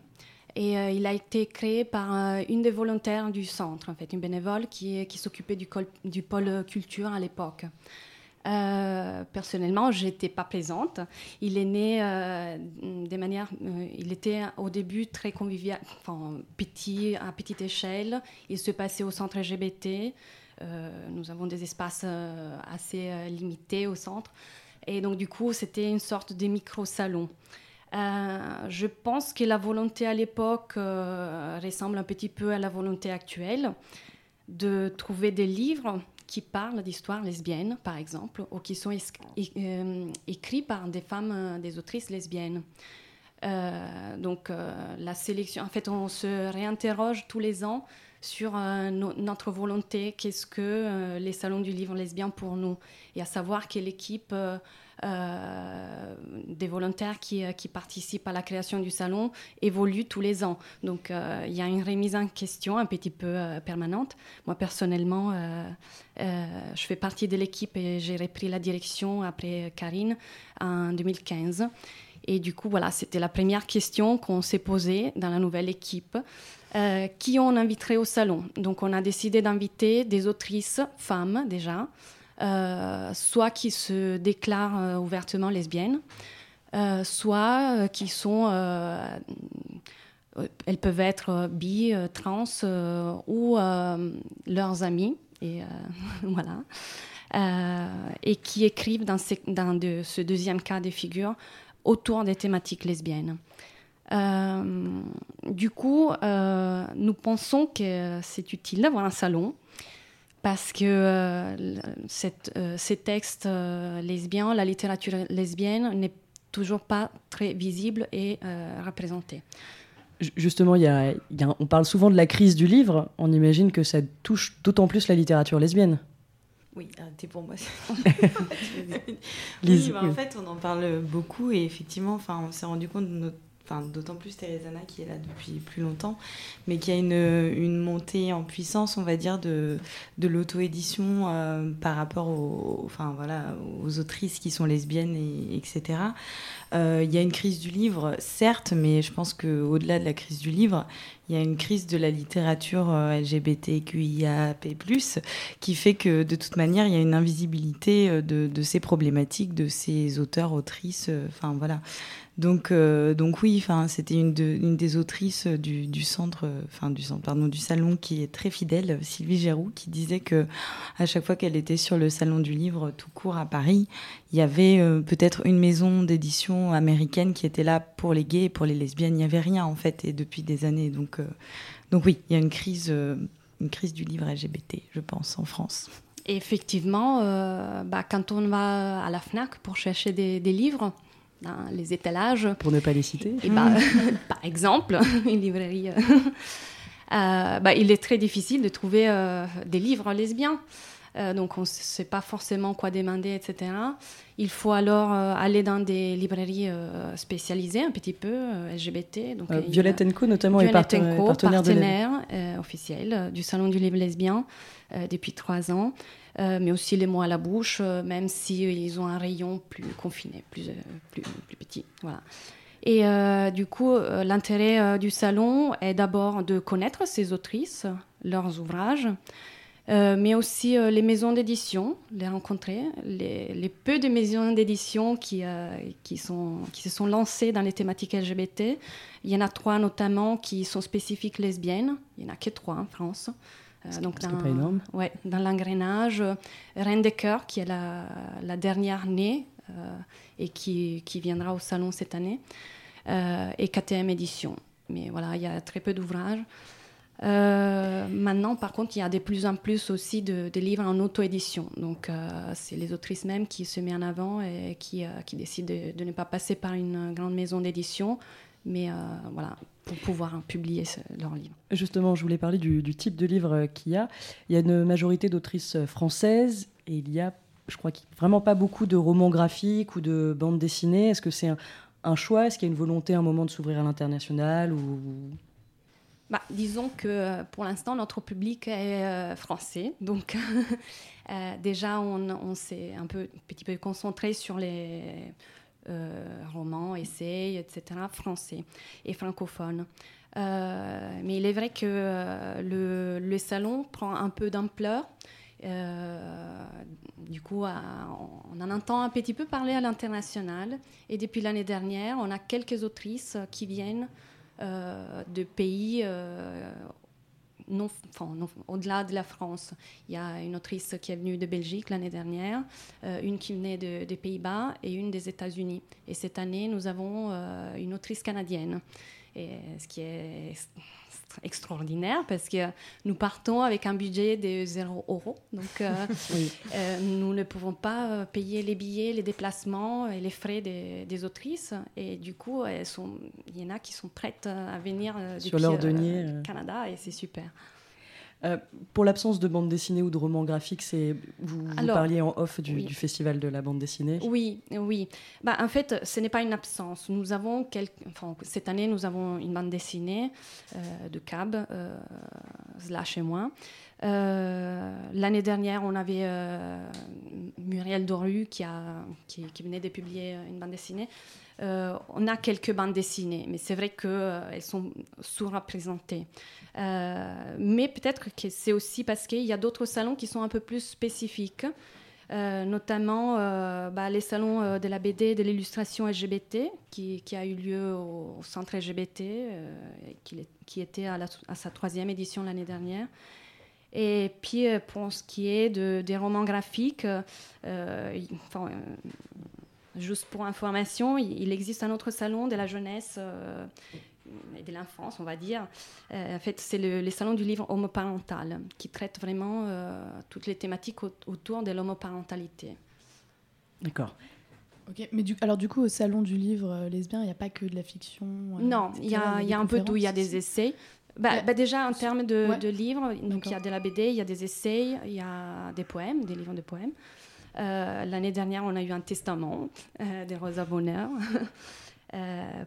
Et euh, il a été créé par euh, une des volontaires du centre, en fait, une bénévole qui, s'occupait du, pôle culture à l'époque. Euh, personnellement, j'étais pas plaisante. Il est né il était au début très convivial, enfin petit, à petite échelle. Il se passait au centre LGBT. nous avons des espaces assez limités au centre. Et donc, du coup, c'était une sorte de micro-salon. Euh, je pense que la volonté à l'époque euh, ressemble un petit peu à la volonté actuelle de trouver des livres qui parlent d'histoires lesbiennes, par exemple, ou qui sont euh, écrits par des femmes, des autrices lesbiennes. donc la sélection, en fait, on se réinterroge tous les ans sur notre volonté, qu'est-ce que les salons du livre lesbien pour nous, et à savoir que l'équipe euh, des volontaires qui, euh, qui, participent à la création du salon évoluent tous les ans. Donc euh, il y a une remise en question un petit peu permanente. Moi personnellement, je fais partie de l'équipe et j'ai repris la direction après Karine en 2015. Et du coup, voilà, c'était la première question qu'on s'est posée dans la nouvelle équipe. qui on inviterait au salon? Donc on a décidé d'inviter des autrices femmes déjà, soit qui se déclarent euh, ouvertement lesbiennes, euh, soit qui sont elles peuvent être bi, trans ou leurs amis, et voilà, et qui écrivent dans, de, ce deuxième cas de figure autour des thématiques lesbiennes. du coup, nous pensons que c'est utile d'avoir un salon parce que euh, euh, ces textes euh, lesbiens, la littérature lesbienne n'est toujours pas très visible et représentée. Justement, on parle souvent de la crise du livre. On imagine que ça touche d'autant plus la littérature lesbienne. Oui, t'es pour moi. Lise, bah, En fait, on en parle beaucoup et effectivement, on s'est rendu compte de notre enfin d'autant plus Thérézana qui est là depuis plus longtemps, mais qui a une, montée en puissance, on va dire, de, l'auto-édition euh, par rapport aux, autrices qui sont lesbiennes, et, etc. Euh, il y a une crise du livre, certes, mais je pense qu'au-delà de la crise du livre, il y a une crise de la littérature euh, LGBTQIAP+, qui fait que de toute manière, il y a une invisibilité de, de ces problématiques, de ces auteurs, autrices, enfin voilà. Donc, euh, donc oui, c'était une, une, des autrices du, centre, enfin du pardon, du salon qui est très fidèle, Sylvie Géroux, qui disait que à chaque fois qu'elle était sur le salon du livre tout court à Paris, il y avait euh, peut-être une maison d'édition américaine qui était là pour les gays et pour les lesbiennes. Il n'y avait rien en fait, et depuis des années. Donc, euh, donc oui, il y a une crise, une crise du livre LGBT, je pense, en France. effectivement, bah, quand on va à la FNAC pour chercher des, des livres, les étalages. Pour ne pas les citer. Et bah, par exemple, une librairie. Euh, euh, bah, il est très difficile de trouver euh, des livres lesbiens. Donc on ne sait pas forcément quoi demander, etc. Il faut alors aller dans des librairies spécialisées un petit peu, LGBT. Donc, Violette Co notamment est partenaire, partenaire officiel du Salon du livre lesbien depuis trois ans. Euh, mais aussi les mots à la bouche, euh, même s'ils si, ils ont un rayon plus confiné, plus, euh, plus, plus, petit. Voilà. Et du coup, l'intérêt du salon est d'abord de connaître ces autrices, leurs ouvrages, mais aussi les maisons d'édition, les rencontrer, les, les, peu de maisons d'édition qui, qui, sont, qui se sont lancées dans les thématiques LGBT. Il y en a trois notamment qui sont spécifiques lesbiennes, il n'y en a que trois en France. Euh, donc dans, Ouais, dans l'engrenage, Reine des Cœurs, qui est la, la dernière née euh, et qui, qui, viendra au salon cette année, euh, et KTM Édition. Mais voilà, il y a très peu d'ouvrages. Maintenant, par contre, il y a de plus en plus aussi de, livres en auto-édition. Donc, c'est les autrices même qui se mettent en avant et qui, qui décident de, ne pas passer par une grande maison d'édition, mais voilà, pour pouvoir publier leur livre. Justement, je voulais parler du, type de livre qu'il y a. Il y a une majorité d'autrices françaises et il y a, je crois, vraiment pas beaucoup de romans graphiques ou de bandes dessinées. Est-ce que c'est un, choix? Est-ce qu'il y a une volonté à un moment de s'ouvrir à l'international. Bah, disons que pour l'instant, notre public est euh, français. Donc, euh, déjà, on, s'est un peu, petit peu concentré sur les euh, romans, essais, etc., français et francophones. Euh, mais il est vrai que euh, le, salon prend un peu d'ampleur. du coup, on en entend un petit peu parler à l'international. Et depuis l'année dernière, on a quelques autrices qui viennent de pays non, au-delà de la France. Il y a une autrice qui est venue de Belgique l'année dernière, euh, une qui venait des Pays-Bas et une des États-Unis. Et cette année, nous avons euh, une autrice canadienne. Et ce qui est extraordinaire parce que nous partons avec un budget de 0 euros. Donc, euh, euh, nous ne pouvons pas euh, payer les billets, les déplacements et les frais des, des autrices. Et du coup, elles sont, il y en a qui sont prêtes à venir sur leur denier Canada et c'est super. Euh, pour l'absence de bande dessinée ou de roman graphique, c'est vous, vous Alors, parliez en off du, oui. du festival de la bande dessinée. Oui, oui. Bah, en fait, ce n'est pas une absence. Nous avons quelques... enfin, cette année, nous avons une bande dessinée euh, de Cab, euh, slash et moi. Euh, L'année dernière, on avait euh, Muriel Doru qui, venait de publier une bande dessinée. Euh, on a quelques bandes dessinées, mais c'est vrai qu'elles sont sous-représentées. Euh, mais peut-être que c'est aussi parce qu'il y a d'autres salons qui sont un peu plus spécifiques. Euh, notamment euh, bah, les salons euh, de la BD de l'illustration LGBT qui, a eu lieu au, centre LGBT, euh, qui, qui était à sa troisième édition l'année dernière. Et puis euh, pour ce qui est de, des romans graphiques, euh, enfin, euh, juste pour information, il, il existe un autre salon de la jeunesse euh, et de l'enfance, on va dire. Euh, en fait, c'est le, les salons du livre homoparental qui traite vraiment euh, toutes les thématiques au- autour de l'homoparentalité. D'accord. Ok, mais du, alors du coup, au salon du livre lesbien, il n'y a pas que de la fiction. euh, Non, il y y a un peu tout. Il y a des essais. Bah, bah déjà, en termes de, Ouais. de livres, donc il y a de la BD, il y a des essais, il y a des poèmes, des livres de poèmes. Euh, L'année dernière, on a eu un testament euh, de Rosa Bonheur. Euh,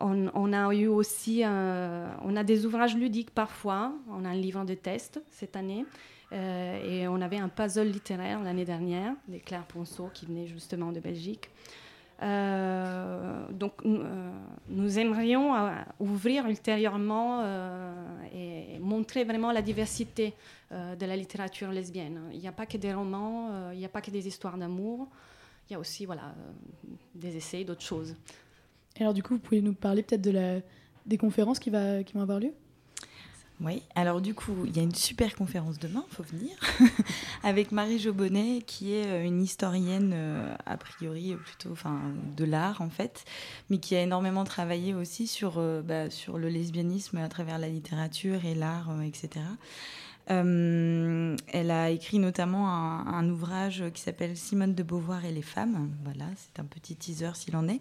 on, on a eu aussi un- on a des ouvrages ludiques parfois. On a un livre de test cette année. Euh, et on avait un puzzle littéraire l'année dernière, de Claire Ponceau, qui venait justement de Belgique. Euh, donc, nous, euh, aimerions euh, ouvrir ultérieurement et montrer vraiment la diversité de la littérature lesbienne. Il n'y a pas que des romans, il n'y a pas que des histoires d'amour, il y a aussi voilà, des essais, d'autres choses. Et alors du coup, vous pouvez nous parler peut-être de la, des conférences qui, va, qui vont avoir lieu? Oui, alors du coup, il y a une super conférence demain, faut venir, avec Marie Jobonnet, qui est euh, une historienne, euh, a priori, plutôt enfin, de l'art en fait, mais qui a énormément travaillé aussi sur, euh, bah, le lesbianisme à travers la littérature et l'art, etc. Euh, elle a écrit notamment un, ouvrage qui s'appelle Simone de Beauvoir et les femmes. Voilà, c'est un petit teaser s'il en est.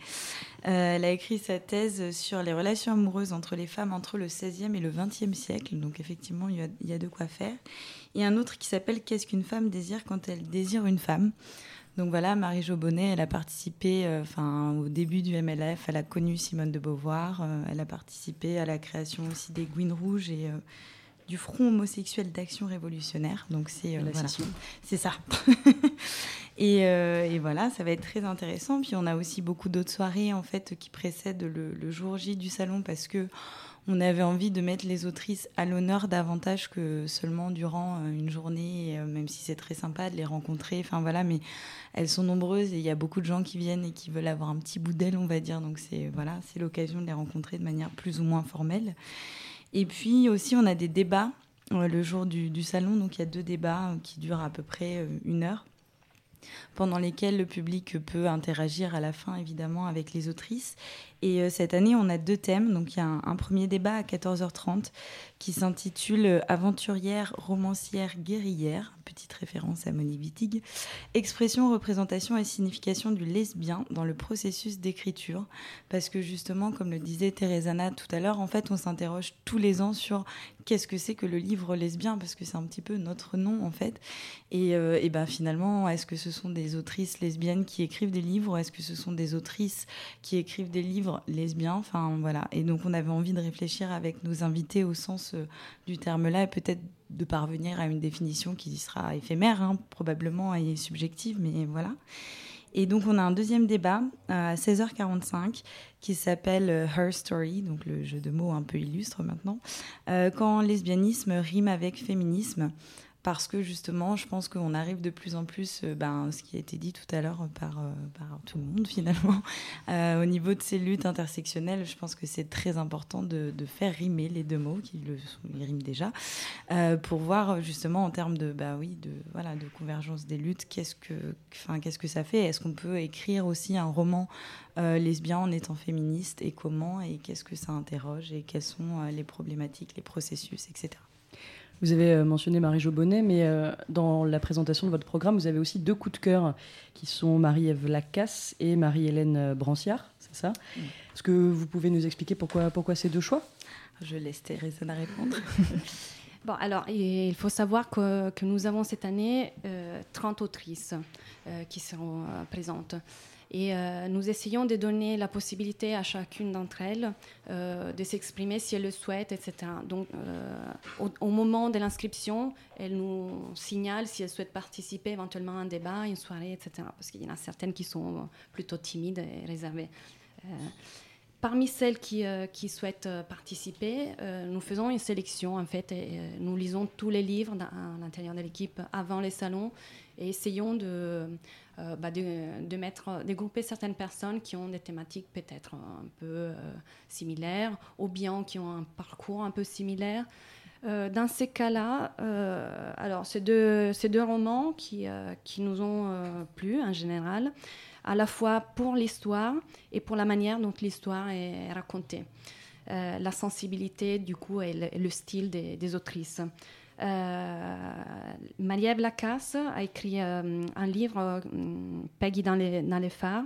Euh, elle a écrit sa thèse sur les relations amoureuses entre les femmes entre le XVIe et le XXe siècle. Donc effectivement, il y a, de quoi faire. Et un autre qui s'appelle Qu'est-ce qu'une femme désire quand elle désire une femme? Donc voilà, Marie Jobonnet, elle a participé euh, au début du MLF, elle a connu Simone de Beauvoir, elle a participé à la création aussi des Gouines Rouges et du Front homosexuel d'action révolutionnaire. Donc c'est euh, voilà. c'est ça. et, euh, et voilà, ça va être très intéressant. Puis on a aussi beaucoup d'autres soirées en fait qui précèdent le, le jour J du salon parce que on avait envie de mettre les autrices à l'honneur davantage que seulement durant euh, une journée, même si c'est très sympa de les rencontrer. Enfin voilà, mais elles sont nombreuses et il y a beaucoup de gens qui viennent et qui veulent avoir un petit bout d'elles, on va dire. Donc c'est voilà, c'est l'occasion de les rencontrer de manière plus ou moins formelle. Et puis aussi, on a des débats euh, le jour du, salon. Donc il y a deux débats euh, qui durent à peu près euh, une heure pendant lesquels le public peut interagir à la fin, évidemment, avec les autrices. Et euh, cette année, on a deux thèmes. Donc, il y a un, premier débat à 14h30 qui s'intitule euh, Aventurière, romancière, guerrière. Petite référence à Monique Wittig. Expression, représentation et signification du lesbien dans le processus d'écriture. Parce que justement, comme le disait Thérésana tout à l'heure, en fait, on s'interroge tous les ans sur qu'est-ce que c'est que le livre lesbien, parce que c'est un petit peu notre nom, en fait. Et, euh, et ben finalement, est-ce que ce sont des autrices lesbiennes qui écrivent des livres? Est-ce que ce sont des autrices qui écrivent des livres lesbiens Enfin voilà. Et donc on avait envie de réfléchir avec nos invités au sens euh, du terme-là et peut-être de parvenir à une définition qui sera éphémère, hein, probablement et subjective, mais voilà. Et donc on a un deuxième débat euh, à 16h45 qui s'appelle euh, Her Story, donc le jeu de mots un peu illustre maintenant, quand lesbianisme rime avec féminisme parce que justement, je pense qu'on arrive de plus en plus, euh, ben, ce qui a été dit tout à l'heure par, euh, par tout le monde finalement, euh, au niveau de ces luttes intersectionnelles, je pense que c'est très important de, de, faire rimer les deux mots, qui le ils riment déjà, euh, pour voir justement en termes de, bah oui, de, voilà, de convergence des luttes, qu'est-ce que, enfin, qu'est-ce que ça fait? Est-ce qu'on peut écrire aussi un roman euh, lesbien en étant féministe? Et comment? Et qu'est-ce que ça interroge? Et quelles sont euh, les problématiques, les processus, etc. Vous avez euh, mentionné Marie Jobonnet, mais euh, dans la présentation de votre programme, vous avez aussi deux coups de cœur qui sont Marie-Ève Lacasse et Marie-Hélène Branciard, c'est ça? Mm. Est-ce que vous pouvez nous expliquer pourquoi, pourquoi ces deux choix? Je laisse Thérèse à répondre. Bon, alors, il faut savoir que, que nous avons cette année 30 autrices qui seront présentes. Et euh, nous essayons de donner la possibilité à chacune d'entre elles euh, de s'exprimer si elle le souhaite, etc. Donc, euh, au, moment de l'inscription, elle nous signale si elle souhaite participer éventuellement à un débat, une soirée, etc. Parce qu'il y en a certaines qui sont plutôt timides et réservées. Parmi celles qui, qui souhaitent participer, nous faisons une sélection en fait et nous lisons tous les livres à l'intérieur de l'équipe avant les salons et essayons de, euh, bah, de, mettre, de grouper certaines personnes qui ont des thématiques peut-être un peu euh, similaires ou bien qui ont un parcours un peu similaire. Euh, dans ces cas-là, alors c'est deux, deux, romans qui, qui nous ont plu en général, à la fois pour l'histoire et pour la manière dont l'histoire est racontée. la sensibilité, du coup, et le, style des, des autrices. Euh, Marie-Ève Lacasse a écrit euh, un livre, euh, Peggy dans les, dans les phares,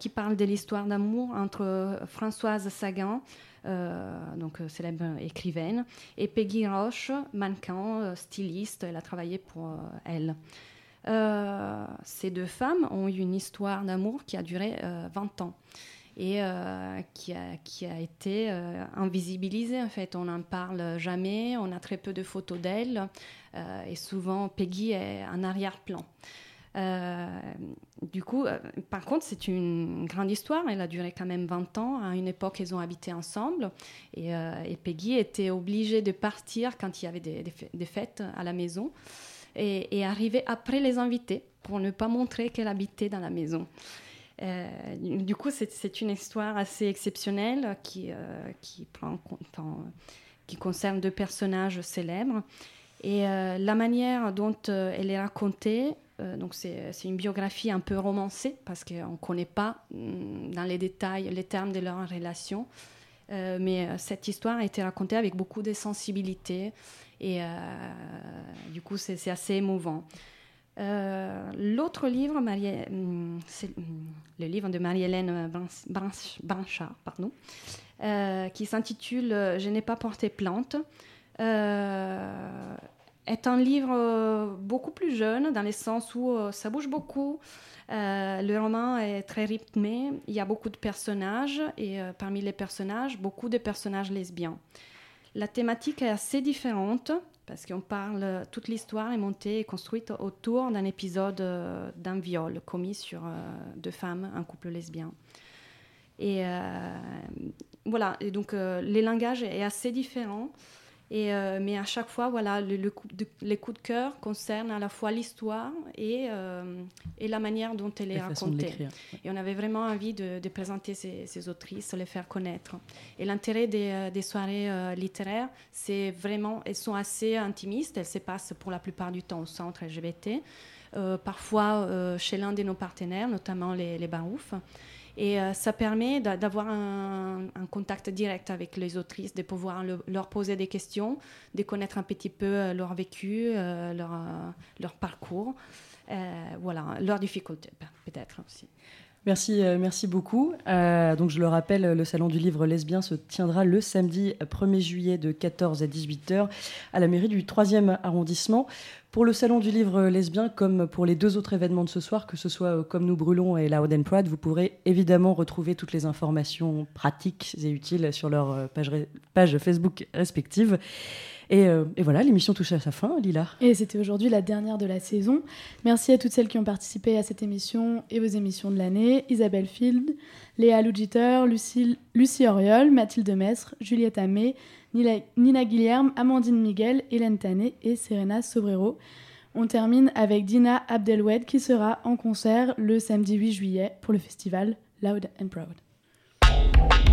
qui parle de l'histoire d'amour entre Françoise Sagan, donc célèbre écrivaine, et Peggy Roche, mannequin, styliste. Elle a travaillé pour elle. Ces deux femmes ont eu une histoire d'amour qui a duré 20 ans et euh, qui, a, qui, a, été euh, invisibilisée. En fait, on n'en parle jamais, on a très peu de photos d'elle euh, et souvent Peggy est en arrière-plan. du coup, par contre, c'est une grande histoire. Elle a duré quand même 20 ans. À une époque, ils ont habité ensemble. Et, Peggy était obligée de partir quand il y avait des, des, fêtes à la maison et, arriver après les invités pour ne pas montrer qu'elle habitait dans la maison. Euh, du coup, c'est une histoire assez exceptionnelle qui, euh, concerne deux personnages célèbres. Et euh, la manière dont elle est racontée, donc c'est une biographie un peu romancée parce qu'on ne connaît pas mm, dans les détails les termes de leur relation. mais cette histoire a été racontée avec beaucoup de sensibilité et du coup c'est assez émouvant. Euh, l'autre livre, hum, hum, le livre de Marie-Hélène Branchard, pardon, euh, qui s'intitule Je n'ai pas porté plante, euh, est un livre beaucoup plus jeune, dans le sens où ça bouge beaucoup. le roman est très rythmé, il y a beaucoup de personnages, et parmi les personnages, beaucoup de personnages lesbiens. La thématique est assez différente parce qu'on parle, toute l'histoire est montée et construite autour d'un épisode euh, d'un viol commis sur euh, deux femmes, un couple lesbien. Et euh, voilà, et donc les langages est assez différent. Et, euh, mais à chaque fois, voilà, le, coup de, les coups de cœur concernent à la fois l'histoire et, euh, et, la manière dont elle est racontée. Et on avait vraiment envie de, présenter ces, ces, autrices, les faire connaître. Et l'intérêt des, euh, des, soirées littéraires, c'est vraiment, elles sont assez intimistes, elles se passent pour la plupart du temps au centre LGBT, parfois chez l'un de nos partenaires, notamment les, les Barouf. Et euh, ça permet d'avoir un, contact direct avec les autrices, de pouvoir leur poser des questions, de connaître un petit peu euh, leur vécu, euh, leur, parcours, voilà, leurs difficultés peut-être aussi. Merci, merci beaucoup. donc je le rappelle, le Salon du Livre Lesbien se tiendra le samedi 1er juillet de 14 à 18h à la mairie du 3e arrondissement. Pour le Salon du Livre lesbien, comme pour les deux autres événements de ce soir, que ce soit euh, Comme nous brûlons et La Oden Pride, vous pourrez évidemment retrouver toutes les informations pratiques et utiles sur leur euh, page, page Facebook respective. Euh, et, voilà, l'émission touche à sa fin, Lila. Et c'était aujourd'hui la dernière de la saison. Merci à toutes celles qui ont participé à cette émission et vos émissions de l'année. Isabelle Field, Léa Lougiter, Lucie, Oriol, Mathilde Mestre, Juliette Amé, Nina Guilherme, Amandine Miguel, Hélène Tanet et Serena Sobrero. On termine avec Dina Abdelwed qui sera en concert le samedi 8 juillet pour le festival Loud and Proud.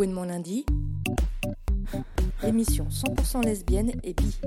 Lundi, l'émission 100% lesbienne et bi.